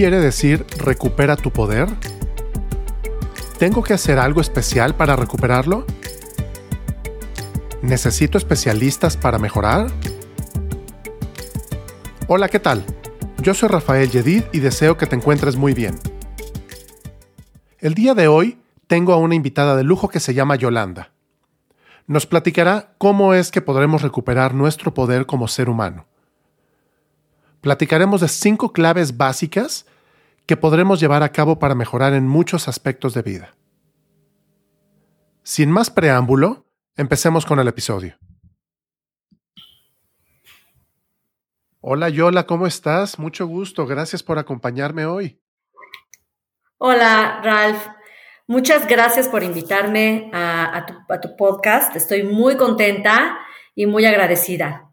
¿Qué quiere decir recupera tu poder? ¿Tengo que hacer algo especial para recuperarlo? ¿Necesito especialistas para mejorar? Hola, ¿qué tal? Yo soy Rafael Yedid y deseo que te encuentres muy bien. El día de hoy tengo a una invitada de lujo que se llama Yolanda. Nos platicará cómo es que podremos recuperar nuestro poder como ser humano. Platicaremos de cinco claves básicas que podremos llevar a cabo para mejorar en muchos aspectos de vida. Sin más preámbulo, empecemos con el episodio. Hola Yola, ¿cómo estás? Mucho gusto, gracias por acompañarme hoy. Hola Ralph, muchas gracias por invitarme a, tu, podcast. Estoy muy contenta y muy agradecida.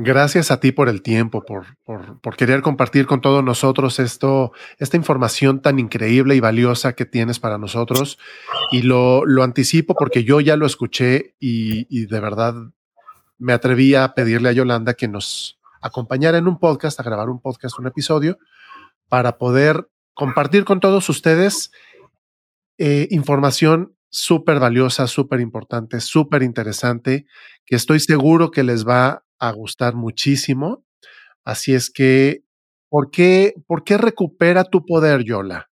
Gracias a ti por el tiempo, por, querer compartir con todos nosotros esto, esta información tan increíble y valiosa que tienes para nosotros. Y lo, anticipo porque yo ya lo escuché y, de verdad me atreví a pedirle a Yolanda que nos acompañara en un podcast, a grabar un podcast, un episodio, para poder compartir con todos ustedes eh, información súper valiosa, súper importante, súper interesante, que estoy seguro que les va a gustar muchísimo. Así es que, ¿por qué, ¿por qué recupera tu poder, Yola?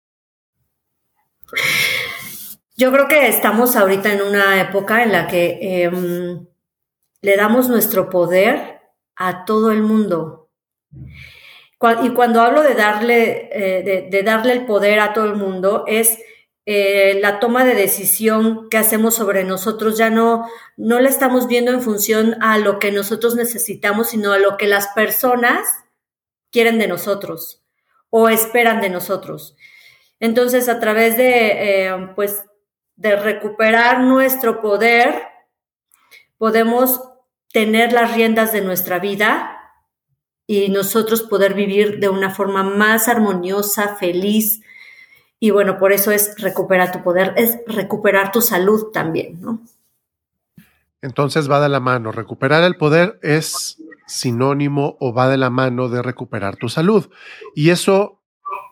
Yo creo que estamos ahorita en una época en la que em, le damos nuestro poder a todo el mundo. Y cuando hablo de darle, eh, de darle el poder a todo el mundo, es eh, la toma de decisión que hacemos sobre nosotros ya no, no la estamos viendo en función a lo que nosotros necesitamos, sino a lo que las personas quieren de nosotros o esperan de nosotros. Entonces, a través de, eh, pues, de recuperar nuestro poder, podemos tener las riendas de nuestra vida y nosotros poder vivir de una forma más armoniosa, feliz, y bueno, por eso es recuperar tu poder, es recuperar tu salud también, ¿no? Entonces va de la mano. Recuperar el poder es sinónimo o va de la mano de recuperar tu salud. Y eso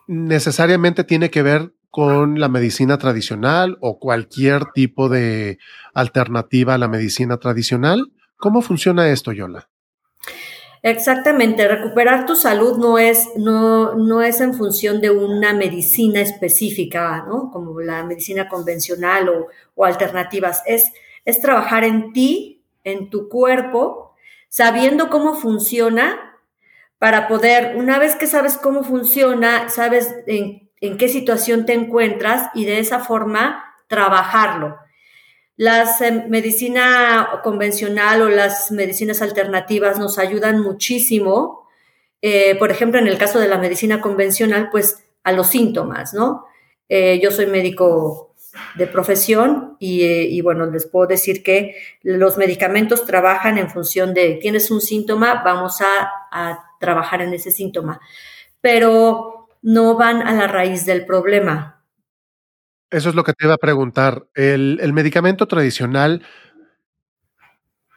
necesariamente tiene que ver con la medicina tradicional o cualquier tipo de alternativa a la medicina tradicional. ¿Cómo funciona esto, Yola? Exactamente, recuperar tu salud no es, no, no es en función de una medicina específica, ¿no? Como la medicina convencional o, o alternativas. Es, es trabajar en ti, en tu cuerpo, sabiendo cómo funciona, para poder, una vez que sabes cómo funciona, sabes en, en qué situación te encuentras y de esa forma trabajarlo. La eh, medicina convencional o las medicinas alternativas nos ayudan muchísimo. Eh, por ejemplo, en el caso de la medicina convencional, pues a los síntomas, ¿no? Eh, yo soy médico de profesión y, bueno, les puedo decir que los medicamentos trabajan en función de, tienes un síntoma, vamos a, a trabajar en ese síntoma, pero no van a la raíz del problema. Eso es lo que te iba a preguntar. El, medicamento tradicional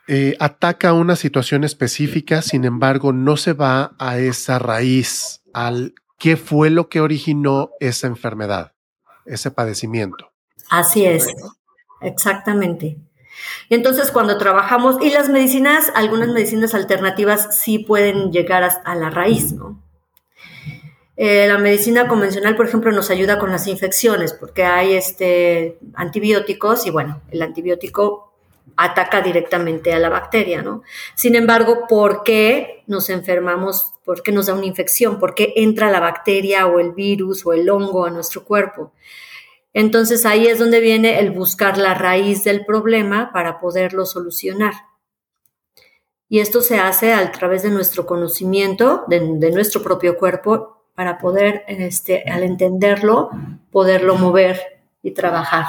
eh, ataca una situación específica, sin embargo, no se va a esa raíz, al qué fue lo que originó esa enfermedad, ese padecimiento. Así es, exactamente. Entonces, cuando trabajamos, y las medicinas, algunas medicinas alternativas sí pueden llegar a la raíz, ¿no? Eh, la medicina convencional, por ejemplo, nos ayuda con las infecciones porque hay este, antibióticos y bueno, el antibiótico ataca directamente a la bacteria, ¿no? Sin embargo, ¿por qué nos enfermamos? ¿Por qué nos da una infección? ¿Por qué entra la bacteria o el virus o el hongo a nuestro cuerpo? Entonces ahí es donde viene el buscar la raíz del problema para poderlo solucionar. Y esto se hace a través de nuestro conocimiento de, de nuestro propio cuerpo para poder, este, al entenderlo, poderlo mover y trabajar.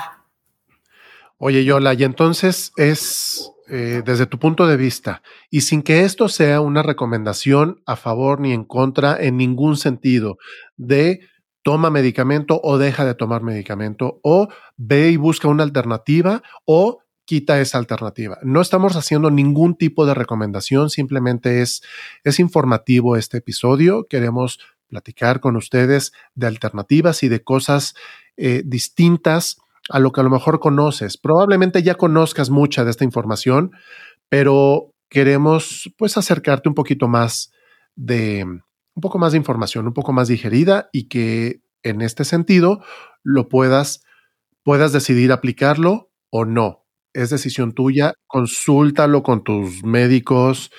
Oye, Yola, y entonces es, eh, desde tu punto de vista, y sin que esto sea una recomendación a favor ni en contra en ningún sentido de toma medicamento o deja de tomar medicamento, o ve y busca una alternativa, o quita esa alternativa. No estamos haciendo ningún tipo de recomendación, simplemente es, es informativo este episodio. Queremos platicar con ustedes de alternativas y de cosas eh, distintas a lo que a lo mejor conoces. Probablemente ya conozcas mucha de esta información, pero queremos pues acercarte un poquito más de un poco más de información, un poco más digerida y que en este sentido lo puedas puedas decidir aplicarlo o no. Es decisión tuya, consúltalo con tus médicos.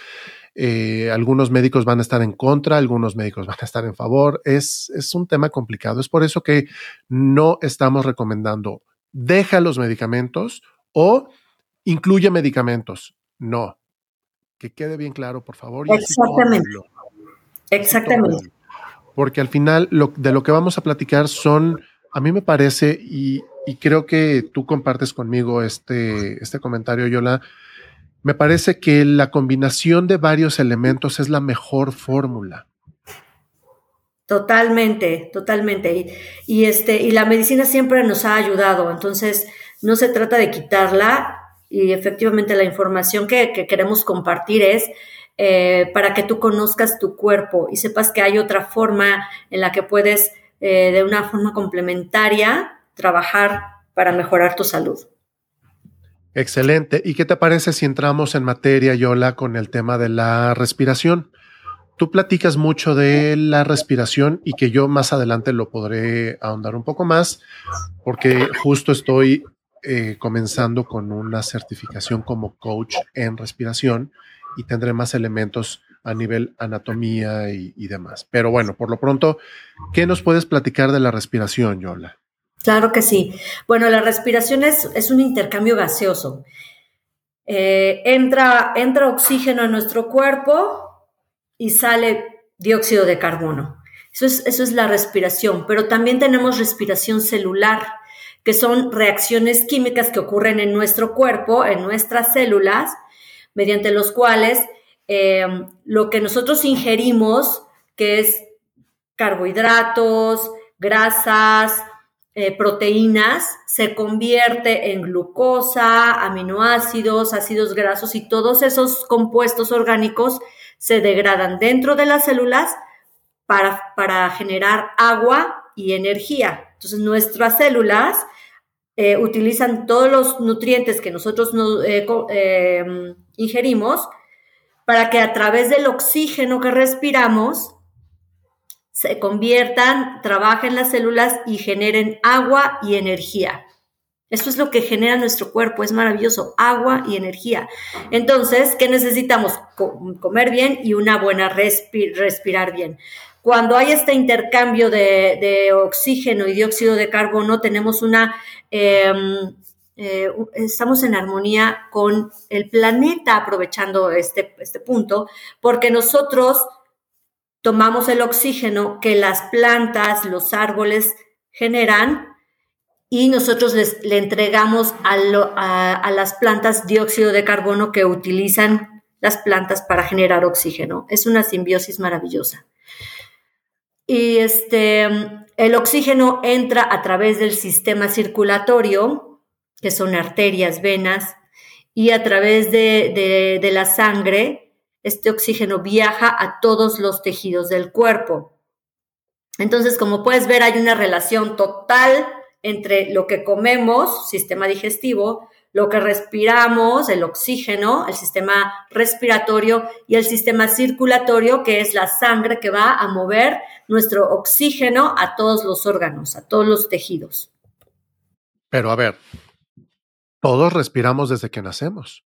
Eh, algunos médicos van a estar en contra, algunos médicos van a estar en favor. Es, es un tema complicado. Es por eso que no estamos recomendando deja los medicamentos o incluye medicamentos. No. Que quede bien claro, por favor. Exactamente. Exactamente. Porque al final lo, de lo que vamos a platicar son, a mí me parece, y, y creo que tú compartes conmigo este, este comentario, Yola, me parece que la combinación de varios elementos es la mejor fórmula. Totalmente, totalmente. Y, este, y la medicina siempre nos ha ayudado, entonces no se trata de quitarla y efectivamente la información que, queremos compartir es eh, para que tú conozcas tu cuerpo y sepas que hay otra forma en la que puedes eh, de una forma complementaria trabajar para mejorar tu salud. Excelente. ¿Y qué te parece si entramos en materia, Yola, con el tema de la respiración? Tú platicas mucho de la respiración y que yo más adelante lo podré ahondar un poco más, porque justo estoy eh, comenzando con una certificación como coach en respiración y tendré más elementos a nivel anatomía y, demás. Pero bueno, por lo pronto, ¿qué nos puedes platicar de la respiración, Yola? Claro que sí. Bueno, la respiración es, es un intercambio gaseoso. Eh, entra, entra oxígeno en nuestro cuerpo, y sale dióxido de carbono. Eso es, eso es la respiración, pero también tenemos respiración celular, que son reacciones químicas que ocurren en nuestro cuerpo, en nuestras células, mediante los cuales eh, lo que nosotros ingerimos, que es carbohidratos, grasas, eh, proteínas, se convierte en glucosa, aminoácidos, ácidos grasos y todos esos compuestos orgánicos se degradan dentro de las células para, para generar agua y energía. Entonces, nuestras células eh, utilizan todos los nutrientes que nosotros eh, ingerimos para que a través del oxígeno que respiramos se conviertan, trabajen las células y generen agua y energía. Esto es lo que genera nuestro cuerpo, es maravilloso, agua y energía. Entonces, ¿qué necesitamos? comer bien y una buena respirar bien. Cuando hay este intercambio de, oxígeno y dióxido de carbono, tenemos una, em, eh, estamos en armonía con el planeta, aprovechando este, este punto, porque nosotros tomamos el oxígeno que las plantas, los árboles generan y nosotros les, le entregamos a, las plantas dióxido de carbono que utilizan las plantas para generar oxígeno. Es una simbiosis maravillosa. Y este, el oxígeno entra a través del sistema circulatorio, que son arterias, venas, y a través de, de la sangre, este oxígeno viaja a todos los tejidos del cuerpo. Entonces, como puedes ver, hay una relación total entre lo que comemos, sistema digestivo, lo que respiramos, el oxígeno, el sistema respiratorio y el sistema circulatorio, que es la sangre que va a mover nuestro oxígeno a todos los órganos, a todos los tejidos. Pero a ver, todos respiramos desde que nacemos.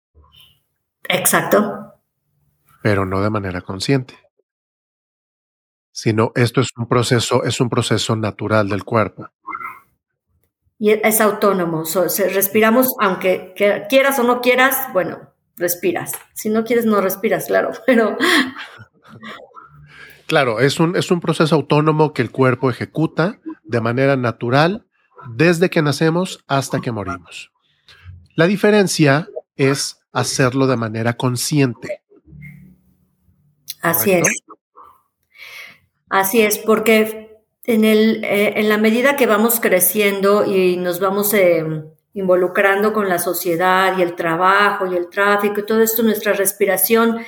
Exacto. Pero no de manera consciente. Sino esto es un proceso, es un proceso natural del cuerpo y es autónomo. respiramos, aunque quieras o no quieras, bueno, respiras. Si no quieres, no respiras, claro, pero... Claro, es un, es un proceso autónomo que el cuerpo ejecuta de manera natural desde que nacemos hasta que morimos. La diferencia es hacerlo de manera consciente. Así es. Así es, porque en, el, eh, en la medida que vamos creciendo y nos vamos eh, involucrando con la sociedad y el trabajo y el tráfico y todo esto, nuestra respiración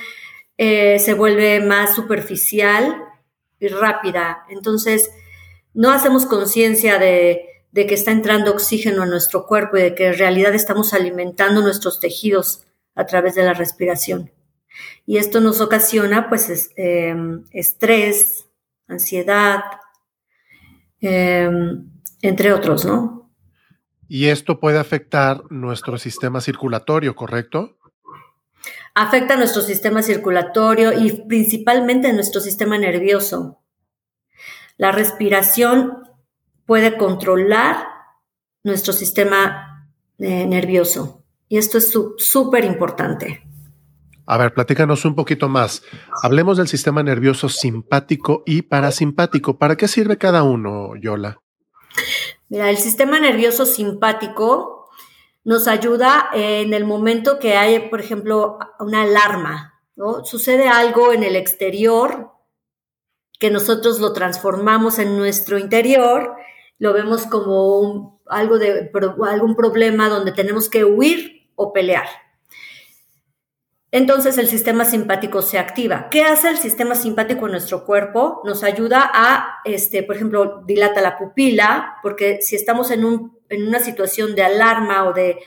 eh, se vuelve más superficial y rápida. Entonces, no hacemos conciencia de, de que está entrando oxígeno a nuestro cuerpo y de que en realidad estamos alimentando nuestros tejidos a través de la respiración. Y esto nos ocasiona pues em, estrés, ansiedad, em, entre otros, ¿no? Y esto puede afectar nuestro sistema circulatorio, ¿correcto? Afecta nuestro sistema circulatorio y principalmente nuestro sistema nervioso. La respiración puede controlar nuestro sistema eh, nervioso y esto es súper importante. A ver, platícanos un poquito más. Hablemos del sistema nervioso simpático y parasimpático. ¿Para qué sirve cada uno, Yola? Mira, el sistema nervioso simpático nos ayuda en el momento que hay, por ejemplo, una alarma, ¿no? Sucede algo en el exterior que nosotros lo transformamos en nuestro interior, lo vemos como algo de algún problema donde tenemos que huir o pelear entonces el sistema simpático se activa. ¿Qué hace el sistema simpático en nuestro cuerpo? Nos ayuda a, este, por ejemplo, dilata la pupila, porque si estamos en, un, en una situación de alarma o de,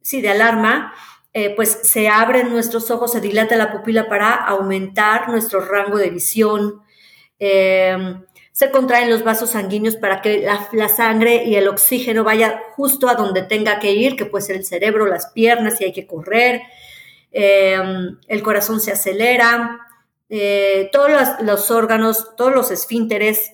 sí, de alarma, eh, pues se abren nuestros ojos, se dilata la pupila para aumentar nuestro rango de visión. Em, se contraen los vasos sanguíneos para que la, la, sangre y el oxígeno vaya justo a donde tenga que ir, que puede ser el cerebro, las piernas, si hay que correr. Em, el corazón se acelera, eh, todos los, órganos, todos los esfínteres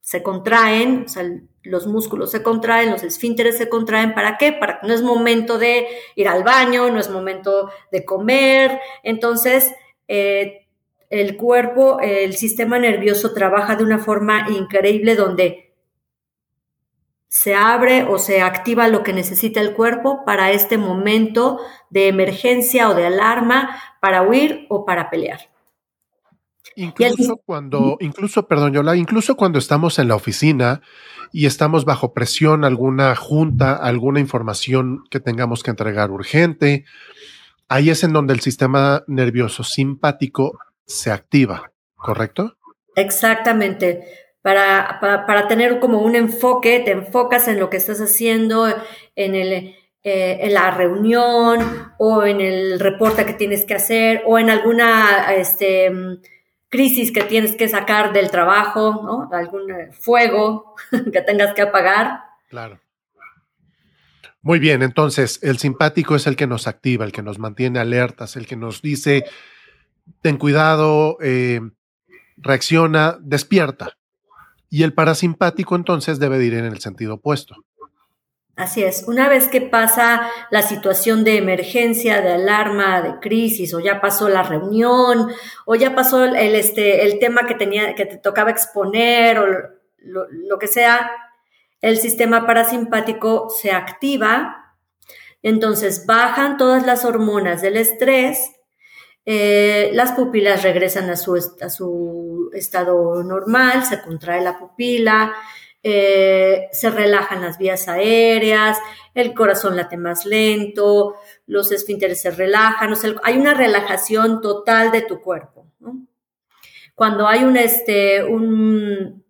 se contraen, o sea, los músculos se contraen, los esfínteres se contraen, ¿para qué? Para no es momento de ir al baño, no es momento de comer, entonces eh, el cuerpo, el sistema nervioso trabaja de una forma increíble donde se abre o se activa lo que necesita el cuerpo para este momento de emergencia o de alarma, para huir o para pelear. Incluso cuando, incluso, perdón, Yola, incluso cuando estamos en la oficina y estamos bajo presión, alguna junta, alguna información que tengamos que entregar urgente, ahí es en donde el sistema nervioso simpático se activa, ¿correcto? Exactamente para, para, tener como un enfoque, te enfocas en lo que estás haciendo, en, el, eh, en la reunión o en el reporte que tienes que hacer o en alguna este, crisis que tienes que sacar del trabajo, ¿no? algún eh, fuego que tengas que apagar. Claro. Muy bien, entonces el simpático es el que nos activa, el que nos mantiene alertas, el que nos dice, ten cuidado, eh, reacciona, despierta. Y el parasimpático entonces debe de ir en el sentido opuesto. Así es, una vez que pasa la situación de emergencia, de alarma, de crisis, o ya pasó la reunión, o ya pasó el, este, el tema que, tenía, que te tocaba exponer, o lo, lo que sea, el sistema parasimpático se activa, entonces bajan todas las hormonas del estrés, eh, las pupilas regresan a su, a su, estado normal, se contrae la pupila, eh, se relajan las vías aéreas, el corazón late más lento, los esfínteres se relajan, hay una relajación total de tu cuerpo. Cuando hay un, este, un,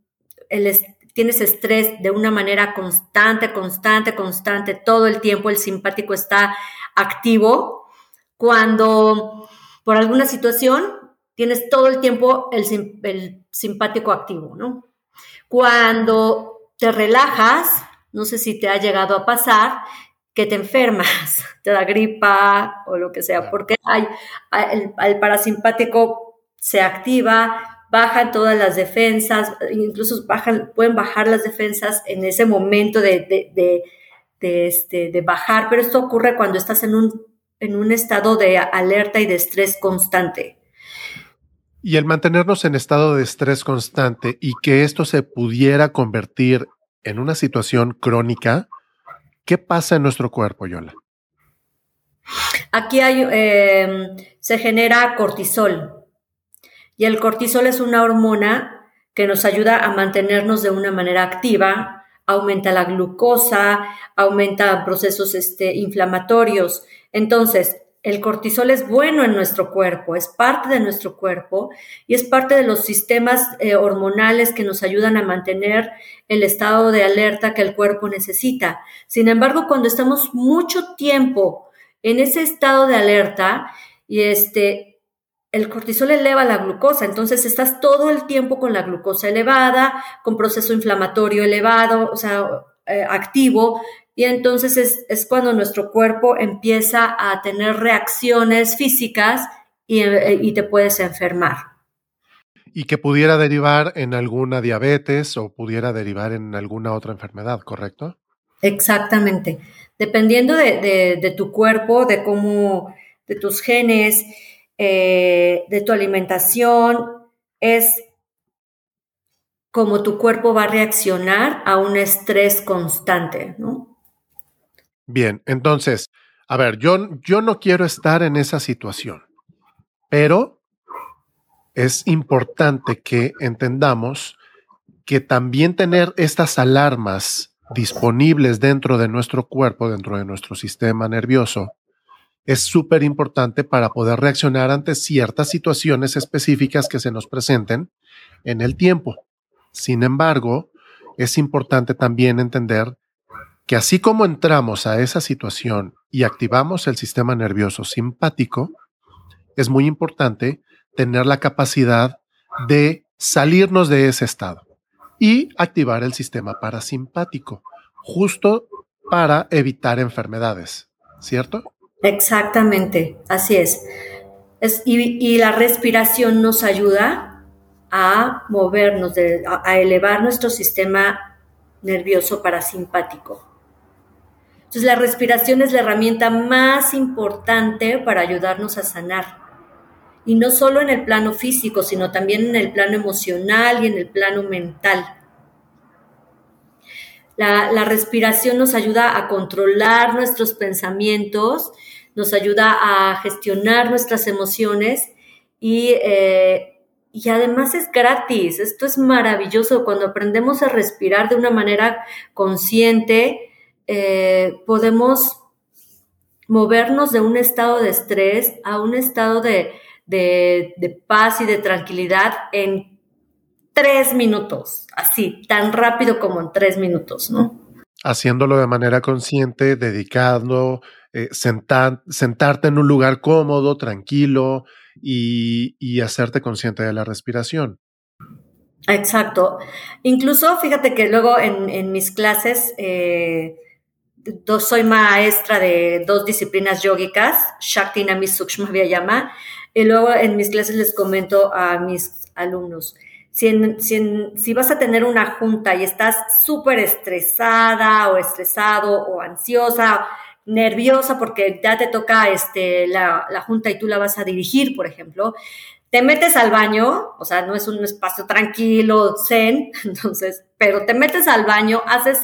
tienes estrés de una manera constante, constante, constante, todo el tiempo el simpático está activo. Cuando por alguna situación, tienes todo el tiempo el, simpático activo, ¿no? Cuando te relajas, no sé si te ha llegado a pasar, que te enfermas, te da gripa o lo que sea, porque hay, el, parasimpático se activa, bajan todas las defensas, incluso bajan, pueden bajar las defensas en ese momento de, de, este, de bajar, pero esto ocurre cuando estás en un en un estado de alerta y de estrés constante. Y el mantenernos en estado de estrés constante y que esto se pudiera convertir en una situación crónica, ¿qué pasa en nuestro cuerpo, Yola? Aquí hay, em, se genera cortisol y el cortisol es una hormona que nos ayuda a mantenernos de una manera activa, aumenta la glucosa, aumenta procesos este, inflamatorios. Entonces, el cortisol es bueno en nuestro cuerpo, es parte de nuestro cuerpo y es parte de los sistemas eh, hormonales que nos ayudan a mantener el estado de alerta que el cuerpo necesita. Sin embargo, cuando estamos mucho tiempo en ese estado de alerta y este, el cortisol eleva la glucosa, entonces estás todo el tiempo con la glucosa elevada, con proceso inflamatorio elevado, o sea, eh, activo, y entonces es, cuando nuestro cuerpo empieza a tener reacciones físicas eh, y, te puedes enfermar. Y que pudiera derivar en alguna diabetes o pudiera derivar en alguna otra enfermedad, ¿correcto? Exactamente. Dependiendo de, tu cuerpo, de cómo, de tus genes, eh, de tu alimentación, es como tu cuerpo va a reaccionar a un estrés constante, ¿no? Bien, entonces, a ver, yo, yo no quiero estar en esa situación, pero es importante que entendamos que también tener estas alarmas disponibles dentro de nuestro cuerpo, dentro de nuestro sistema nervioso, es súper importante para poder reaccionar ante ciertas situaciones específicas que se nos presenten en el tiempo. Sin embargo, es importante también entender que así como entramos a esa situación y activamos el sistema nervioso simpático, es muy importante tener la capacidad de salirnos de ese estado y activar el sistema parasimpático, justo para evitar enfermedades, ¿cierto? Exactamente, así es. y, la respiración nos ayuda a movernos, a elevar nuestro sistema nervioso parasimpático. Entonces la respiración es la herramienta más importante para ayudarnos a sanar. Y no solo en el plano físico, sino también en el plano emocional y en el plano mental. La, respiración nos ayuda a controlar nuestros pensamientos, nos ayuda a gestionar nuestras emociones y, eh, y además es gratis. Esto es maravilloso cuando aprendemos a respirar de una manera consciente eh, podemos movernos de un estado de estrés a un estado de, paz y de tranquilidad en tres minutos, así, tan rápido como en tres minutos, ¿no? Haciéndolo de manera consciente, dedicando, eh, sentarte en un lugar cómodo, tranquilo y, hacerte consciente de la respiración. Exacto. Incluso, fíjate que luego en, mis clases eh, soy maestra de dos disciplinas yógicas, Shakti Nami Sukshma Vyayama, y luego en mis clases les comento a mis alumnos, si, vas a tener una junta y estás súper estresada o estresado o ansiosa, nerviosa porque ya te toca este, la, la junta y tú la vas a dirigir, por ejemplo, te metes al baño, o sea, no es un espacio tranquilo, zen, entonces, pero te metes al baño, haces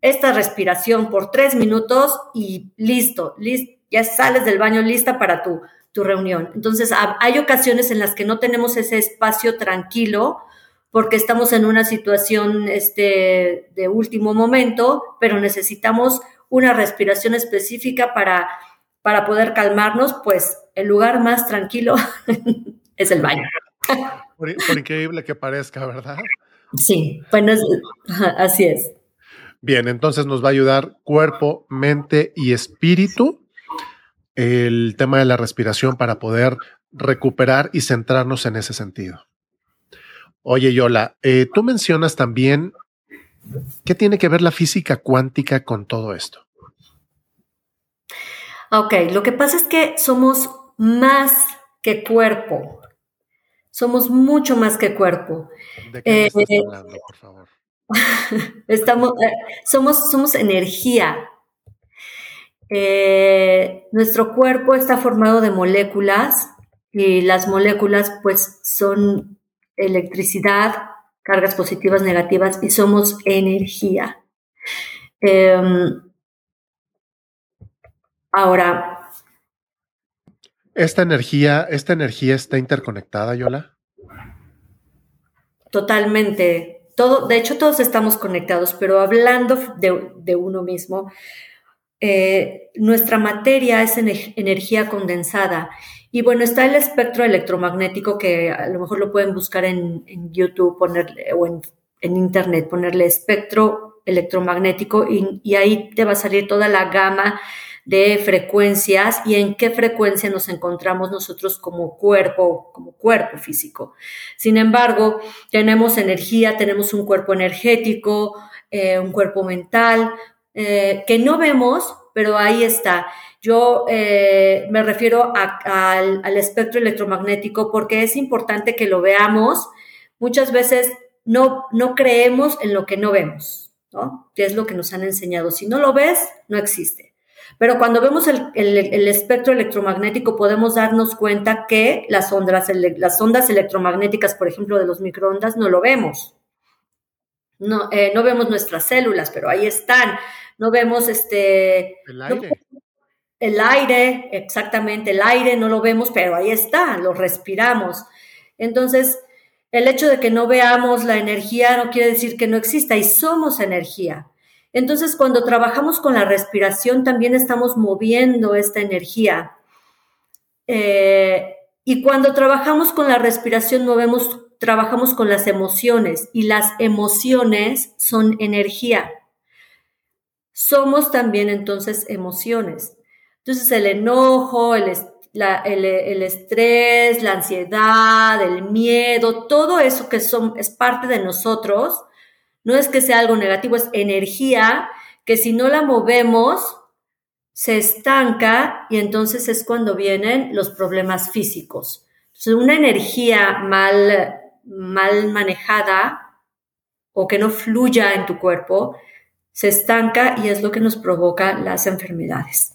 esta respiración por tres minutos y listo, listo ya sales del baño lista para tu, tu reunión. Entonces, hay ocasiones en las que no tenemos ese espacio tranquilo porque estamos en una situación este, de último momento, pero necesitamos una respiración específica para, para poder calmarnos, pues el lugar más tranquilo es el baño. Por, increíble que parezca, ¿verdad? Sí, bueno, así es. Bien, entonces nos va a ayudar cuerpo, mente y espíritu el tema de la respiración para poder recuperar y centrarnos en ese sentido. Oye, Yola, eh, tú mencionas también qué tiene que ver la física cuántica con todo esto. Ok, lo que pasa es que somos más que cuerpo. Somos mucho más que cuerpo. ¿De qué estás eh, hablando, por favor? Estamos, eh, somos, somos energía. Eh, nuestro cuerpo está formado de moléculas y las moléculas pues son electricidad, cargas positivas, negativas y somos energía. Em, ahora. ¿Esta energía, ¿Esta energía está interconectada, Yola? Totalmente de hecho todos estamos conectados, pero hablando de, uno mismo, eh, nuestra materia es energía condensada. Y bueno, está el espectro electromagnético que a lo mejor lo pueden buscar en, YouTube ponerle, o en, Internet, ponerle espectro electromagnético y, y ahí te va a salir toda la gama de frecuencias y en qué frecuencia nos encontramos nosotros como cuerpo, como cuerpo físico. Sin embargo, tenemos energía, tenemos un cuerpo energético, eh, un cuerpo mental, eh, que no vemos, pero ahí está. Yo eh, me refiero al, espectro electromagnético porque es importante que lo veamos. Muchas veces no, no creemos en lo que no vemos, ¿no? Que es lo que nos han enseñado. Si no lo ves, no existe. Pero cuando vemos el, espectro electromagnético podemos darnos cuenta que las ondas, las ondas electromagnéticas, por ejemplo, de los microondas, no lo vemos. No, eh, no vemos nuestras células, pero ahí están. No vemos este... El aire. el aire, exactamente, el aire no lo vemos, pero ahí está, lo respiramos. Entonces, el hecho de que no veamos la energía no quiere decir que no exista y somos energía. Entonces, cuando trabajamos con la respiración, también estamos moviendo esta energía. Eh, y cuando trabajamos con la respiración, movemos, trabajamos con las emociones y las emociones son energía. Somos también entonces emociones. Entonces el enojo, el, el, estrés, la ansiedad, el miedo, todo eso que son, es parte de nosotros, no es que sea algo negativo, es energía que si no la movemos, se estanca y entonces es cuando vienen los problemas físicos. Entonces, una energía mal, mal manejada o que no fluya en tu cuerpo, se estanca y es lo que nos provoca las enfermedades.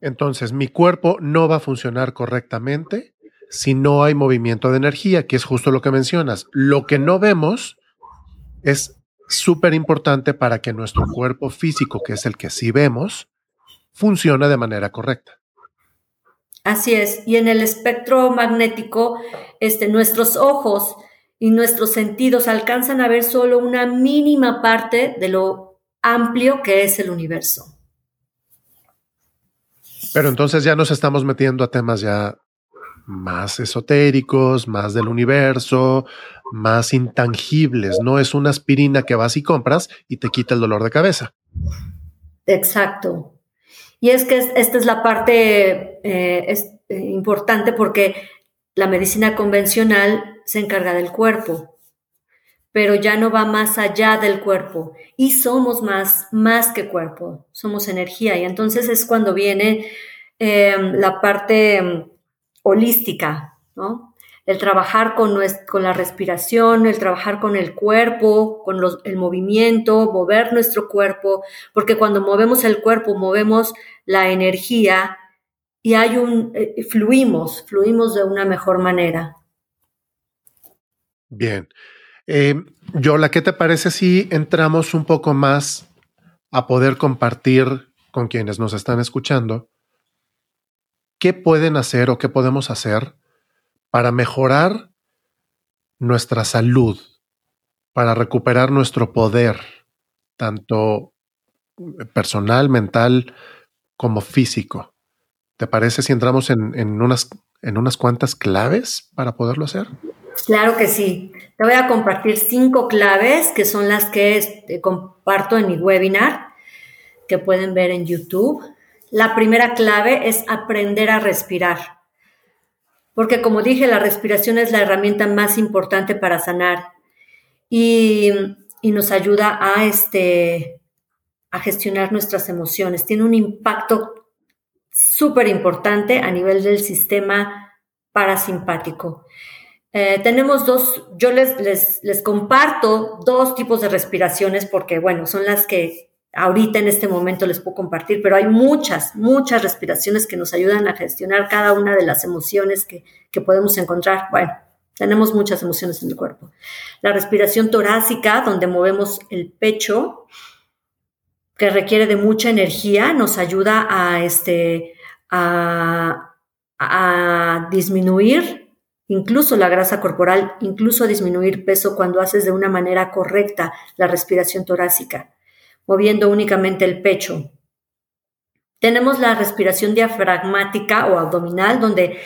Entonces, mi cuerpo no va a funcionar correctamente si no hay movimiento de energía, que es justo lo que mencionas. Lo que no vemos es súper importante para que nuestro cuerpo físico, que es el que sí vemos, funcione de manera correcta. Así es. Y en el espectro magnético, este, nuestros ojos y nuestros sentidos alcanzan a ver solo una mínima parte de lo amplio que es el universo. Pero entonces ya nos estamos metiendo a temas ya más esotéricos, más del universo, más intangibles. No es una aspirina que vas y compras y te quita el dolor de cabeza. Exacto. Y es que esta es la parte eh, eh, importante porque la medicina convencional se encarga del cuerpo, pero ya no va más allá del cuerpo y somos más, más que cuerpo, somos energía y entonces es cuando viene eh, la parte holística, ¿no? El trabajar con, con la respiración, el trabajar con el cuerpo, con el movimiento, mover nuestro cuerpo, porque cuando movemos el cuerpo, movemos la energía y hay un, eh, fluimos, fluimos de una mejor manera. Bien. Eh, Yola, ¿qué te parece si entramos un poco más a poder compartir con quienes nos están escuchando qué pueden hacer o qué podemos hacer para mejorar nuestra salud, para recuperar nuestro poder, tanto personal, mental, como físico. ¿Te parece si entramos en, unas, en unas cuantas claves para poderlo hacer? Claro que sí. Te voy a compartir cinco claves que son las que este, comparto en mi webinar, que pueden ver en YouTube. La primera clave es aprender a respirar. Porque como dije, la respiración es la herramienta más importante para sanar y, nos ayuda a, este, a gestionar nuestras emociones. Tiene un impacto súper importante a nivel del sistema parasimpático. Eh, tenemos dos, yo les, les, les comparto dos tipos de respiraciones porque, bueno, son las que ahorita en este momento les puedo compartir, pero hay muchas, muchas respiraciones que nos ayudan a gestionar cada una de las emociones que, podemos encontrar. Bueno, tenemos muchas emociones en el cuerpo. La respiración torácica, donde movemos el pecho, que requiere de mucha energía, nos ayuda a, este, a, a disminuir incluso la grasa corporal, incluso a disminuir peso cuando haces de una manera correcta la respiración torácica moviendo únicamente el pecho. Tenemos la respiración diafragmática o abdominal, donde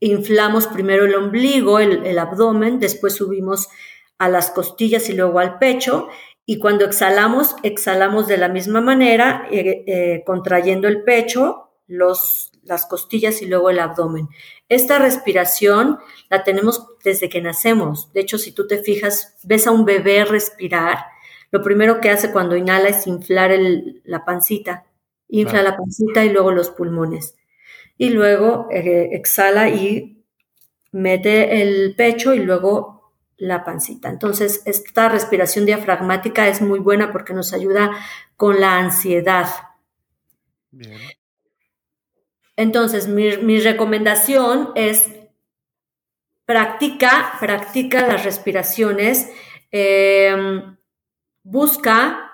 inflamos primero el ombligo, el, abdomen, después subimos a las costillas y luego al pecho. Y cuando exhalamos, exhalamos de la misma manera, eh, eh, contrayendo el pecho, los, las costillas y luego el abdomen. Esta respiración la tenemos desde que nacemos. De hecho, si tú te fijas, ves a un bebé respirar, lo primero que hace cuando inhala es inflar la pancita infla la pancita y luego los pulmones. Y luego eh, exhala y mete el pecho y luego la pancita. Entonces, esta respiración diafragmática es muy buena porque nos ayuda con la ansiedad. Entonces, mi, recomendación es practica, practica las respiraciones, em, busca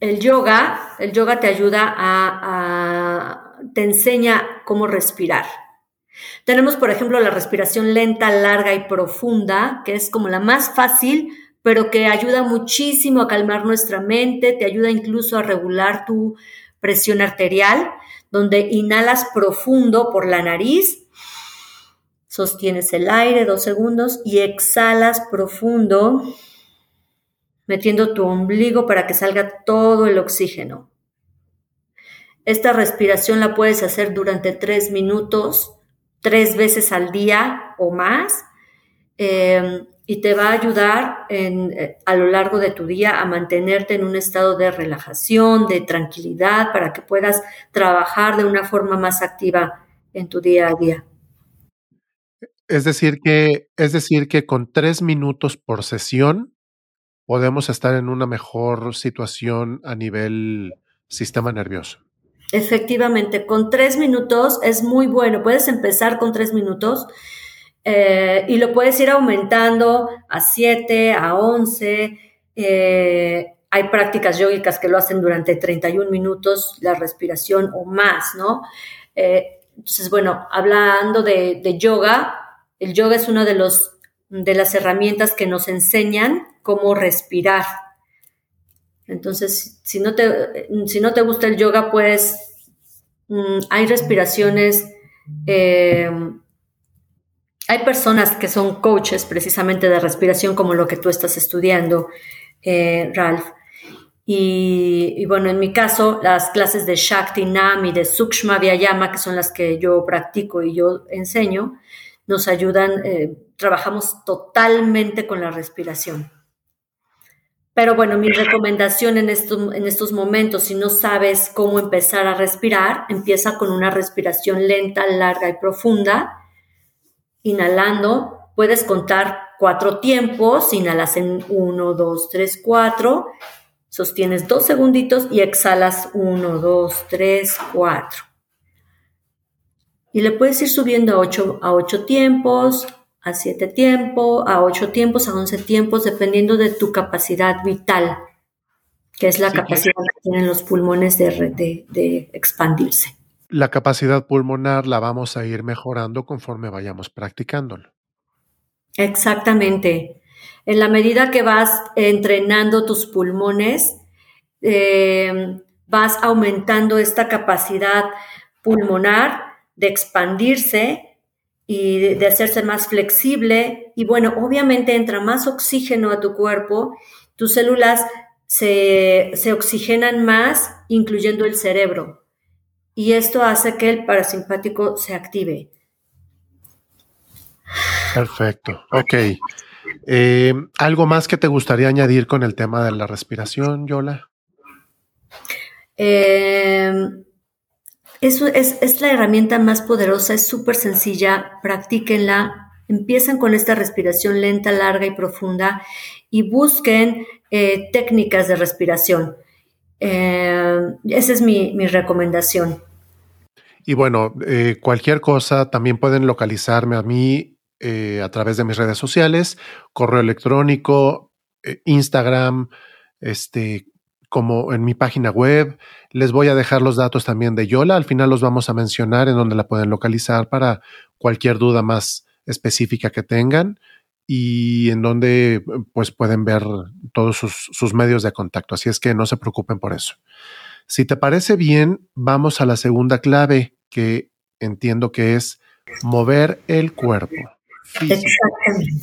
el yoga, el yoga te ayuda a, te enseña cómo respirar. Tenemos, por ejemplo, la respiración lenta, larga y profunda, que es como la más fácil, pero que ayuda muchísimo a calmar nuestra mente, te ayuda incluso a regular tu presión arterial, donde inhalas profundo por la nariz, sostienes el aire dos segundos y exhalas profundo metiendo tu ombligo para que salga todo el oxígeno. Esta respiración la puedes hacer durante tres minutos, tres veces al día o más, em, y te va a ayudar eh, a lo largo de tu día a mantenerte en un estado de relajación, de tranquilidad, para que puedas trabajar de una forma más activa en tu día a día. Es decir, que, es decir, que con tres minutos por sesión podemos estar en una mejor situación a nivel sistema nervioso. Efectivamente, con tres minutos es muy bueno. Puedes empezar con tres minutos eh, y lo puedes ir aumentando a siete, a once. Eh, hay prácticas yógicas que lo hacen durante 31 minutos, la respiración o más, ¿no? Eh, entonces, bueno, hablando de, de yoga, el yoga es uno de los de las herramientas que nos enseñan cómo respirar. Entonces, si no te, si no te gusta el yoga, pues mm, hay respiraciones. Eh, hay personas que son coaches precisamente de respiración, como lo que tú estás estudiando, eh, Ralph. Y, bueno, en mi caso, las clases de Shakti Nam y de Sukshma Vyayama, que son las que yo practico y yo enseño, nos ayudan, eh, trabajamos totalmente con la respiración. Pero bueno, mi recomendación en, estos momentos, si no sabes cómo empezar a respirar, empieza con una respiración lenta, larga y profunda. Inhalando, puedes contar cuatro tiempos, inhalas en uno, dos, tres, cuatro, sostienes dos segunditos y exhalas uno, dos, tres, cuatro. Y le puedes ir subiendo a 8 a ocho tiempos, a 7 tiempos, a 8 tiempos, a 11 tiempos, dependiendo de tu capacidad vital, que es la capacidad que tienen los pulmones de, de expandirse. La capacidad pulmonar la vamos a ir mejorando conforme vayamos practicándolo. Exactamente. En la medida que vas entrenando tus pulmones, eh, vas aumentando esta capacidad pulmonar de expandirse y de, hacerse más flexible. Y bueno, obviamente entra más oxígeno a tu cuerpo, tus células se, oxigenan más, incluyendo el cerebro. Y esto hace que el parasimpático se active. Perfecto. Ok. Eh, ¿Algo más que te gustaría añadir con el tema de la respiración, Yola? Eh, es, la herramienta más poderosa, es súper sencilla, practíquenla, empiecen con esta respiración lenta, larga y profunda y busquen eh, técnicas de respiración. Eh, esa es mi, recomendación. Y bueno, eh, cualquier cosa, también pueden localizarme a mí a través de mis redes sociales, correo electrónico, Instagram, este, como en mi página web. Les voy a dejar los datos también de Yola. Al final los vamos a mencionar en donde la pueden localizar para cualquier duda más específica que tengan y en donde pues pueden ver todos sus, medios de contacto. Así es que no se preocupen por eso. Si te parece bien, vamos a la segunda clave que entiendo que es mover el cuerpo. Exactamente.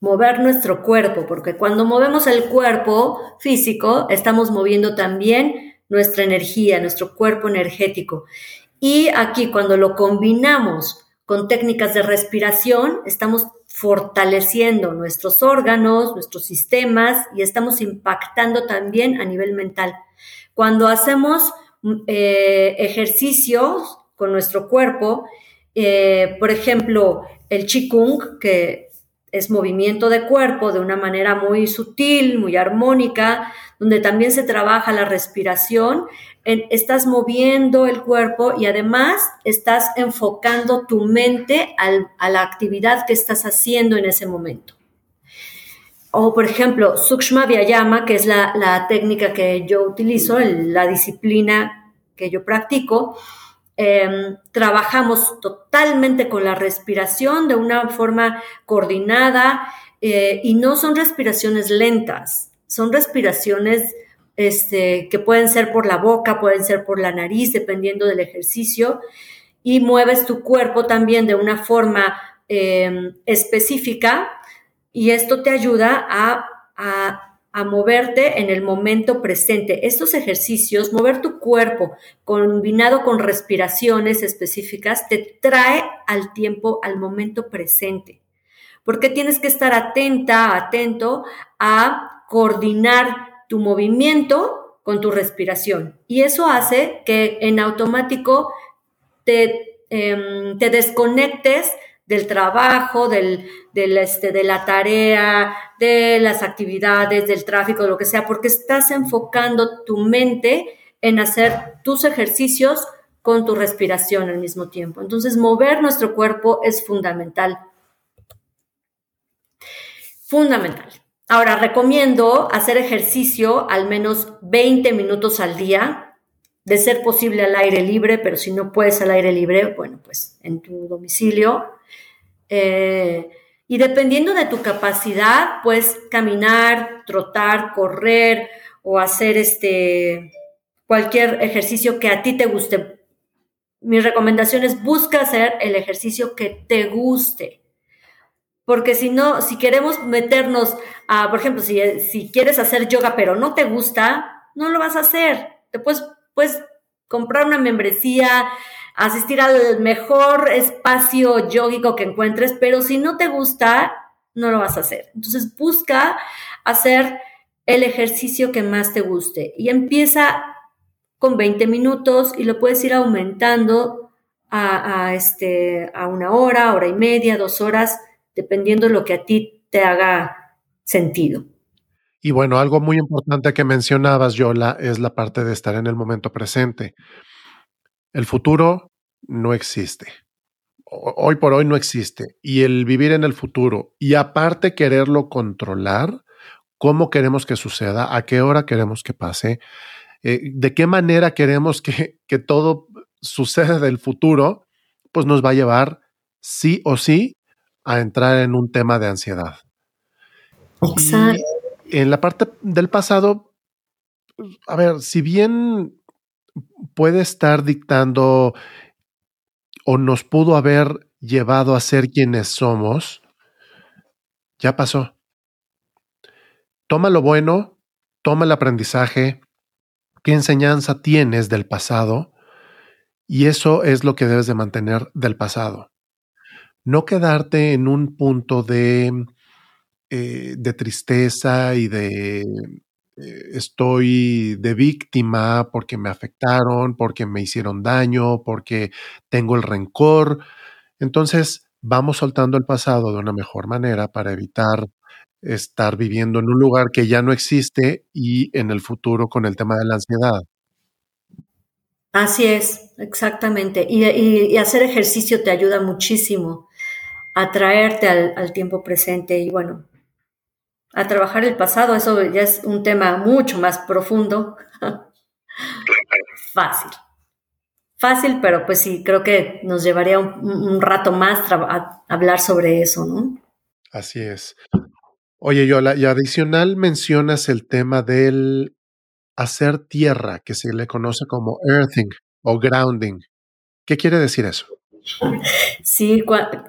Mover nuestro cuerpo, porque cuando movemos el cuerpo físico, estamos moviendo también nuestra energía, nuestro cuerpo energético. Y aquí cuando lo combinamos con técnicas de respiración, estamos fortaleciendo nuestros órganos, nuestros sistemas y estamos impactando también a nivel mental. Cuando hacemos eh, ejercicios con nuestro cuerpo, eh, por ejemplo, el Qigong, que es movimiento de cuerpo de una manera muy sutil, muy armónica, donde también se trabaja la respiración, estás moviendo el cuerpo y además estás enfocando tu mente a la actividad que estás haciendo en ese momento. O, por ejemplo, Sukshma Vyayama, que es la, técnica que yo utilizo, la disciplina que yo practico, Em, trabajamos totalmente con la respiración de una forma coordinada eh, y no son respiraciones lentas, son respiraciones este, que pueden ser por la boca, pueden ser por la nariz, dependiendo del ejercicio, y mueves tu cuerpo también de una forma em, específica y esto te ayuda a, a a moverte en el momento presente. Estos ejercicios, mover tu cuerpo combinado con respiraciones específicas, te trae al tiempo, al momento presente. Porque tienes que estar atenta, atento a coordinar tu movimiento con tu respiración. Y eso hace que en automático te, em, te desconectes del trabajo, del, este, de la tarea, de las actividades, del tráfico, de lo que sea, porque estás enfocando tu mente en hacer tus ejercicios con tu respiración al mismo tiempo. Entonces, mover nuestro cuerpo es fundamental. Fundamental. Ahora, recomiendo hacer ejercicio al menos 20 minutos al día, de ser posible al aire libre, pero si no puedes al aire libre, bueno, pues en tu domicilio. Eh, y dependiendo de tu capacidad, puedes caminar, trotar, correr o hacer este cualquier ejercicio que a ti te guste. Mi recomendación es busca hacer el ejercicio que te guste. Porque si no, si queremos meternos a, por ejemplo, si, si quieres hacer yoga pero no te gusta, no lo vas a hacer. Te puedes puedes comprar una membresía, asistir al mejor espacio yógico que encuentres, pero si no te gusta, no lo vas a hacer. Entonces busca hacer el ejercicio que más te guste y empieza con 20 minutos y lo puedes ir aumentando a, este, a una hora, hora y media, dos horas, dependiendo de lo que a ti te haga sentido. Y bueno, algo muy importante que mencionabas, Yola, es la parte de estar en el momento presente. El futuro no existe. Hoy por hoy no existe. Y el vivir en el futuro y aparte quererlo controlar, cómo queremos que suceda, a qué hora queremos que pase, eh, de qué manera queremos que, que todo suceda del futuro, pues nos va a llevar sí o sí a entrar en un tema de ansiedad. Exacto en la parte del pasado, a ver, si bien puede estar dictando o nos pudo haber llevado a ser quienes somos, ya pasó. Toma lo bueno, toma el aprendizaje, qué enseñanza tienes del pasado, y eso es lo que debes de mantener del pasado. No quedarte en un punto de eh, de tristeza y de estoy de víctima porque me afectaron, porque me hicieron daño, porque tengo el rencor. Entonces, vamos soltando el pasado de una mejor manera para evitar estar viviendo en un lugar que ya no existe y en el futuro con el tema de la ansiedad. Así es, exactamente. Y, hacer ejercicio te ayuda muchísimo a traerte al, al tiempo presente. Y bueno, a trabajar el pasado, eso ya es un tema mucho más profundo. Fácil. Fácil, pero pues sí, creo que nos llevaría un, rato más a hablar sobre eso, ¿no? Así es. Oye, Yola, y adicional mencionas el tema del hacer tierra, que se le conoce como earthing o grounding. ¿Qué quiere decir eso? Sí,